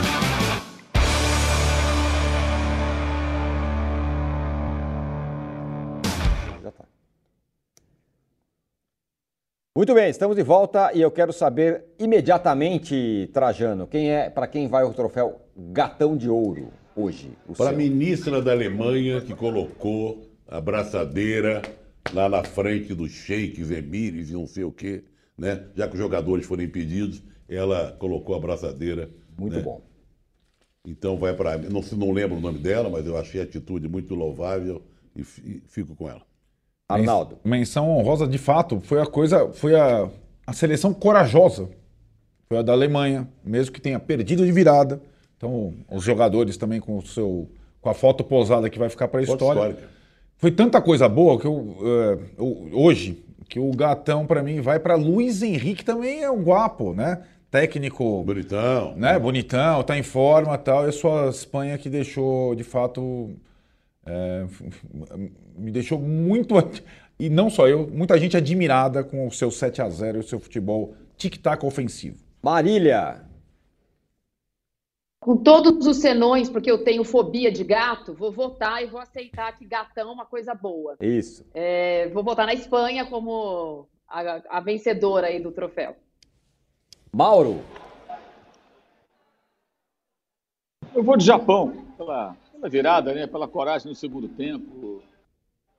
S2: Muito bem, estamos de volta e eu quero saber imediatamente, Trajano, quem é para quem vai o troféu Gatão de Ouro hoje?
S3: Para a ministra da Alemanha que colocou a braçadeira lá na frente dos sheiks, emires e não sei o quê, né? Já que os jogadores foram impedidos, ela colocou a braçadeira.
S2: Muito
S3: né?
S2: bom.
S3: Então vai para não não lembro o nome dela, mas eu achei a atitude muito louvável e fico com ela.
S2: Arnaldo.
S4: Menção honrosa, de fato, foi a coisa, foi a, a seleção corajosa. Foi a da Alemanha, mesmo que tenha perdido de virada. Então, os jogadores também com o seu com a foto posada que vai ficar para a história. Foi tanta coisa boa que eu, eh, eu hoje que o gatão para mim vai para Luiz Henrique também é um guapo, né? Técnico,
S3: bonitão,
S4: né? Bonitão, tá em forma, tal. É só a Espanha que deixou de fato é, me deixou muito. E não só eu, muita gente admirada com o seu 7 a 0 e o seu futebol tic-tac ofensivo.
S2: Marília.
S5: Com todos os senões, porque eu tenho fobia de gato, vou votar e vou aceitar que gatão é uma coisa boa.
S2: Isso.
S5: É, vou votar na Espanha como a, a vencedora aí do troféu.
S2: Mauro.
S6: Eu vou de Japão, pela pela virada, né? Pela coragem no segundo tempo.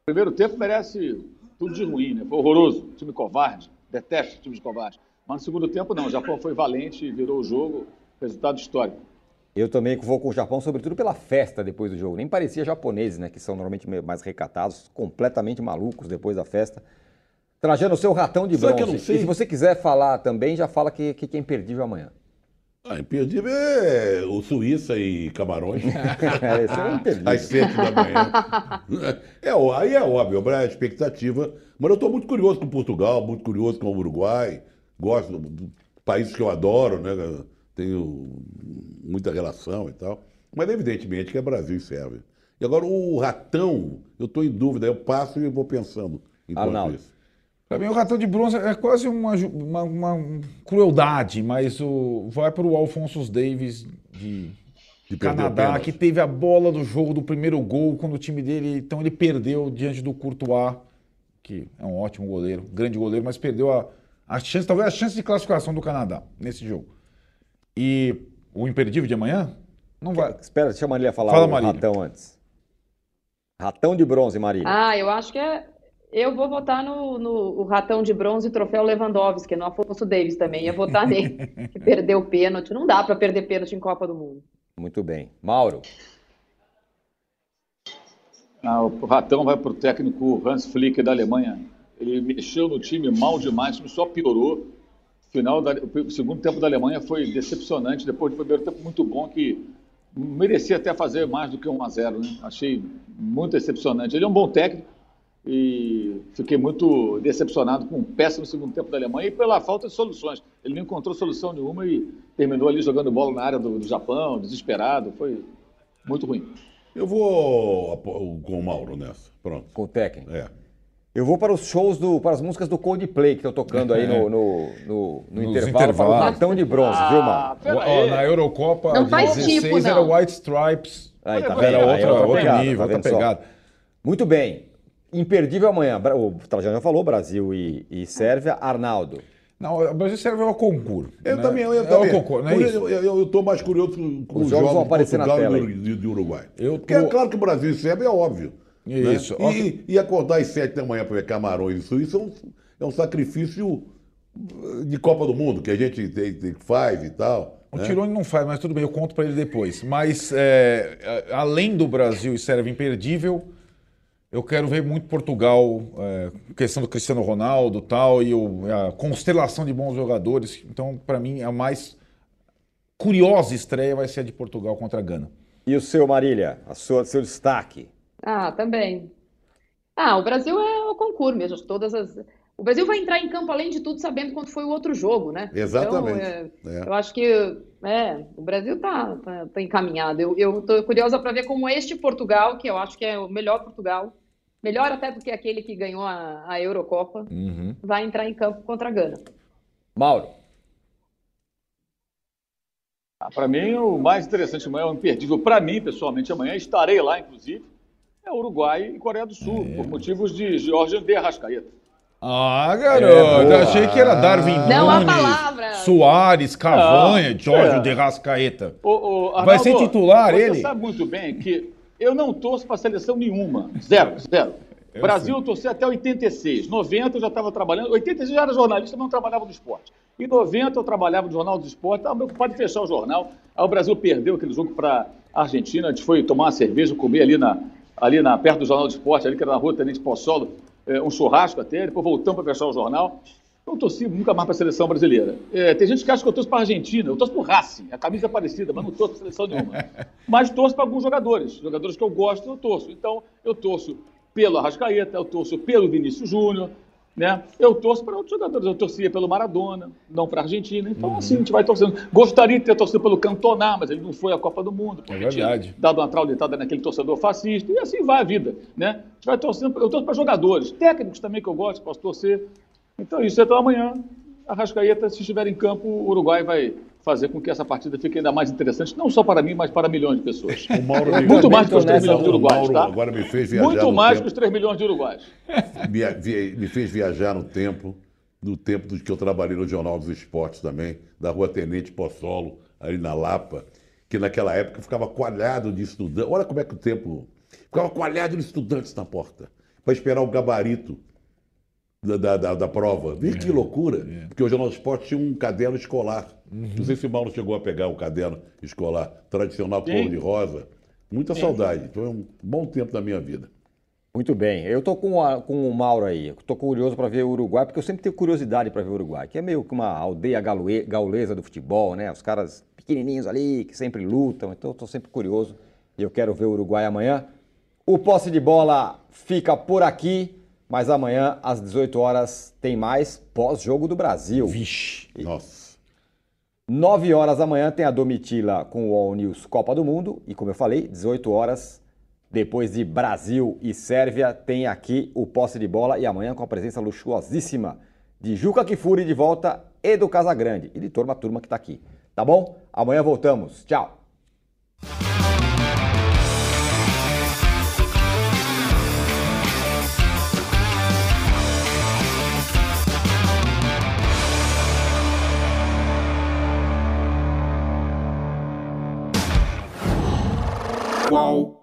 S6: O primeiro tempo merece tudo de ruim, né? Foi horroroso. Time covarde. Detesto time de covarde. Mas no segundo tempo, não. O Japão foi valente e virou o jogo. Resultado histórico.
S2: Eu também vou com o Japão, sobretudo pela festa depois do jogo. Nem parecia japoneses, né? Que são normalmente mais recatados, completamente malucos depois da festa. Trajando o seu ratão de bronze. E se você quiser falar também, já fala que, que quem perdeu amanhã.
S3: Ah, imperdível é o Suíça e Camarões.
S2: Esse é imperdível.
S3: Às sete da manhã. É, aí é óbvio, é a expectativa. Mas eu estou muito curioso com Portugal, muito curioso com o Uruguai. Gosto de países que eu adoro, né? Tenho muita relação e tal. Mas evidentemente que é Brasil e Sérvia. E agora o ratão, eu estou em dúvida, eu passo e vou pensando
S2: em Arnaldo. isso.
S4: Para mim, o ratão de bronze é quase uma, uma, uma crueldade, mas o, vai para o Alfonso Davis de, de Canadá, que teve a bola do jogo do primeiro gol quando o time dele. Então, ele perdeu diante do Courtois, que é um ótimo goleiro, grande goleiro, mas perdeu a, a chance, talvez a chance de classificação do Canadá nesse jogo. E O imperdível de amanhã?
S2: Não vai. Espera, deixa a Marília falar Fala, o Marília. ratão antes. Ratão de bronze, Marília.
S5: Ah, eu acho que é. Eu vou votar no, no ratão de bronze troféu Lewandowski, no Afonso Davis também. Ia votar nele, que perdeu o pênalti. Não dá para perder pênalti em Copa do Mundo.
S2: Muito bem. Mauro.
S6: Ah, o ratão vai para o técnico Hans Flick da Alemanha. Ele mexeu no time mal demais, o time só piorou. Final da, o segundo tempo da Alemanha foi decepcionante, depois do primeiro tempo muito bom, que merecia até fazer mais do que 1 a 0 né? Achei muito decepcionante. Ele é um bom técnico e fiquei muito decepcionado com o péssimo segundo tempo da Alemanha e pela falta de soluções. Ele não encontrou solução nenhuma e terminou ali jogando bola na área do, do Japão, desesperado. Foi muito ruim.
S3: Eu vou com o Mauro nessa. Pronto.
S2: Com o técnico?
S3: É.
S2: Eu vou para os shows, do, para as músicas do Coldplay que estão tocando aí no, no, no, no intervalo, para o ratão de bronze, ah, viu,
S4: Mano? Na Eurocopa não 16 tipo, era White Stripes.
S2: Aí, tá vendo? Era outra, outro pegada, nível, tá outra pegada. Muito bem. Imperdível amanhã. O Trajano já falou, Brasil e, e Sérvia. Arnaldo.
S4: Não, o Brasil serve ao concurso.
S3: Eu né? também, eu, eu é também. Concurso, não é isso? Eu estou mais curioso com os, os jogos, vão aparecer Portugal na tela e do, Uruguai. Eu tô... Porque é claro que o Brasil e Sérvia é óbvio. Isso. Né? E, e, acordar às sete da manhã para ver Camarões e Suíça é um, é um sacrifício de Copa do Mundo que a gente tem, tem, faz e tal.
S4: O né? Tirone não faz, mas tudo bem, eu conto para ele depois. Mas é, além do Brasil e Sérvia imperdível, eu quero ver muito Portugal, é, questão do Cristiano Ronaldo tal, e o, a constelação de bons jogadores. Então, para mim, a mais curiosa estreia vai ser a de Portugal contra a Gana.
S2: E o seu, Marília, a sua, seu destaque?
S5: Ah, também. Ah, o Brasil é o concurso mesmo. Todas as... O Brasil vai entrar em campo, além de tudo, sabendo quanto foi o outro jogo, né?
S3: Exatamente. Então,
S5: é, é. Eu acho que é, o Brasil está tá, tá, encaminhado. Eu estou curiosa para ver como este Portugal, que eu acho que é o melhor Portugal, melhor até do que aquele que ganhou a, a Eurocopa, uhum. vai entrar em campo contra a Gana.
S2: Mauro.
S6: Ah, para mim, o mais interessante amanhã, o imperdível, para mim, pessoalmente, amanhã estarei lá, inclusive, é Uruguai e Coreia do Sul, é. por motivos de Jorge de Arrascaeta.
S4: Ah, garoto, é, achei que era Darwin
S5: Não Nunes, a palavra.
S4: Soares, Cavanha, Jorge é. de o, Arnaldo, Vai ser titular
S6: você
S4: ele?
S6: Você sabe muito bem que eu não torço para seleção nenhuma. Zero, zero. Eu Brasil eu torci até 86. 90 eu já estava trabalhando. 86 eu já era jornalista, mas não trabalhava no esporte. Em 90 eu trabalhava no Jornal do Esporte, estava preocupado em fechar o jornal. Aí o Brasil perdeu aquele jogo para a Argentina. A gente foi tomar uma cerveja, comer ali na, ali na, perto do Jornal do Esporte, ali que era na rua Tenente Possolo, é, um churrasco até, depois voltamos para fechar o jornal. Eu torci nunca mais para a seleção brasileira. É, tem gente que acha que eu torço para a Argentina, eu torço para o Racing, a camisa é parecida, mas não torço para seleção nenhuma. Mas torço para alguns jogadores, jogadores que eu gosto, eu torço. Então, eu torço pelo Arrascaeta, eu torço pelo Vinícius Júnior, né? Eu torço para outros jogadores, eu torcia pelo Maradona, não para a Argentina. Então, uhum. assim, a gente vai torcendo. Gostaria de ter torcido pelo Cantona, mas ele não foi à Copa do Mundo.
S4: É verdade.
S6: Dado uma traulitada naquele torcedor fascista, e assim vai a vida, né? A gente vai torcendo, eu torço para jogadores, técnicos também que eu gosto, posso torcer. Então, isso. Então, amanhã, a Rascaeta, se estiver em campo, o Uruguai vai fazer com que essa partida fique ainda mais interessante, não só para mim, mas para milhões de pessoas. Muito mais que os 3 milhões de uruguaios, tá?
S3: Agora me fez viajar
S6: Muito mais tempo. que os 3 milhões de uruguaios.
S3: Me, me fez viajar no tempo, no tempo do que eu trabalhei no Jornal dos Esportes também, da rua Tenente Possolo, ali na Lapa, que naquela época ficava coalhado de estudantes. Olha como é que o tempo. Ficava coalhado de estudantes na porta, para esperar o gabarito da, da, da prova. Vê que é, loucura, é. porque o Jornal do Esporte tinha um caderno escolar. Uhum. Não sei se o Mauro chegou a pegar o caderno escolar tradicional cor de rosa. Muita saudade. Foi um bom tempo da minha vida.
S2: Muito bem. Eu tô com, a, com o Mauro aí. Estou curioso para ver o Uruguai, porque eu sempre tenho curiosidade para ver o Uruguai, que é meio que uma aldeia gaulesa do futebol, né? Os caras pequenininhos ali, que sempre lutam. Então eu estou sempre curioso e eu quero ver o Uruguai amanhã. O posse de bola fica por aqui. Mas amanhã, às 18 horas, tem mais pós-jogo do Brasil.
S3: Vixe, nossa.
S2: 9 horas da manhã tem a Domitila com o All News Copa do Mundo. E como eu falei, 18 horas, depois de Brasil e Sérvia, tem aqui o posse de bola. E amanhã com a presença luxuosíssima de Juca Kifuri de volta e do Casagrande. E de turma, turma que está aqui. Tá bom? Amanhã voltamos. Tchau. whoa.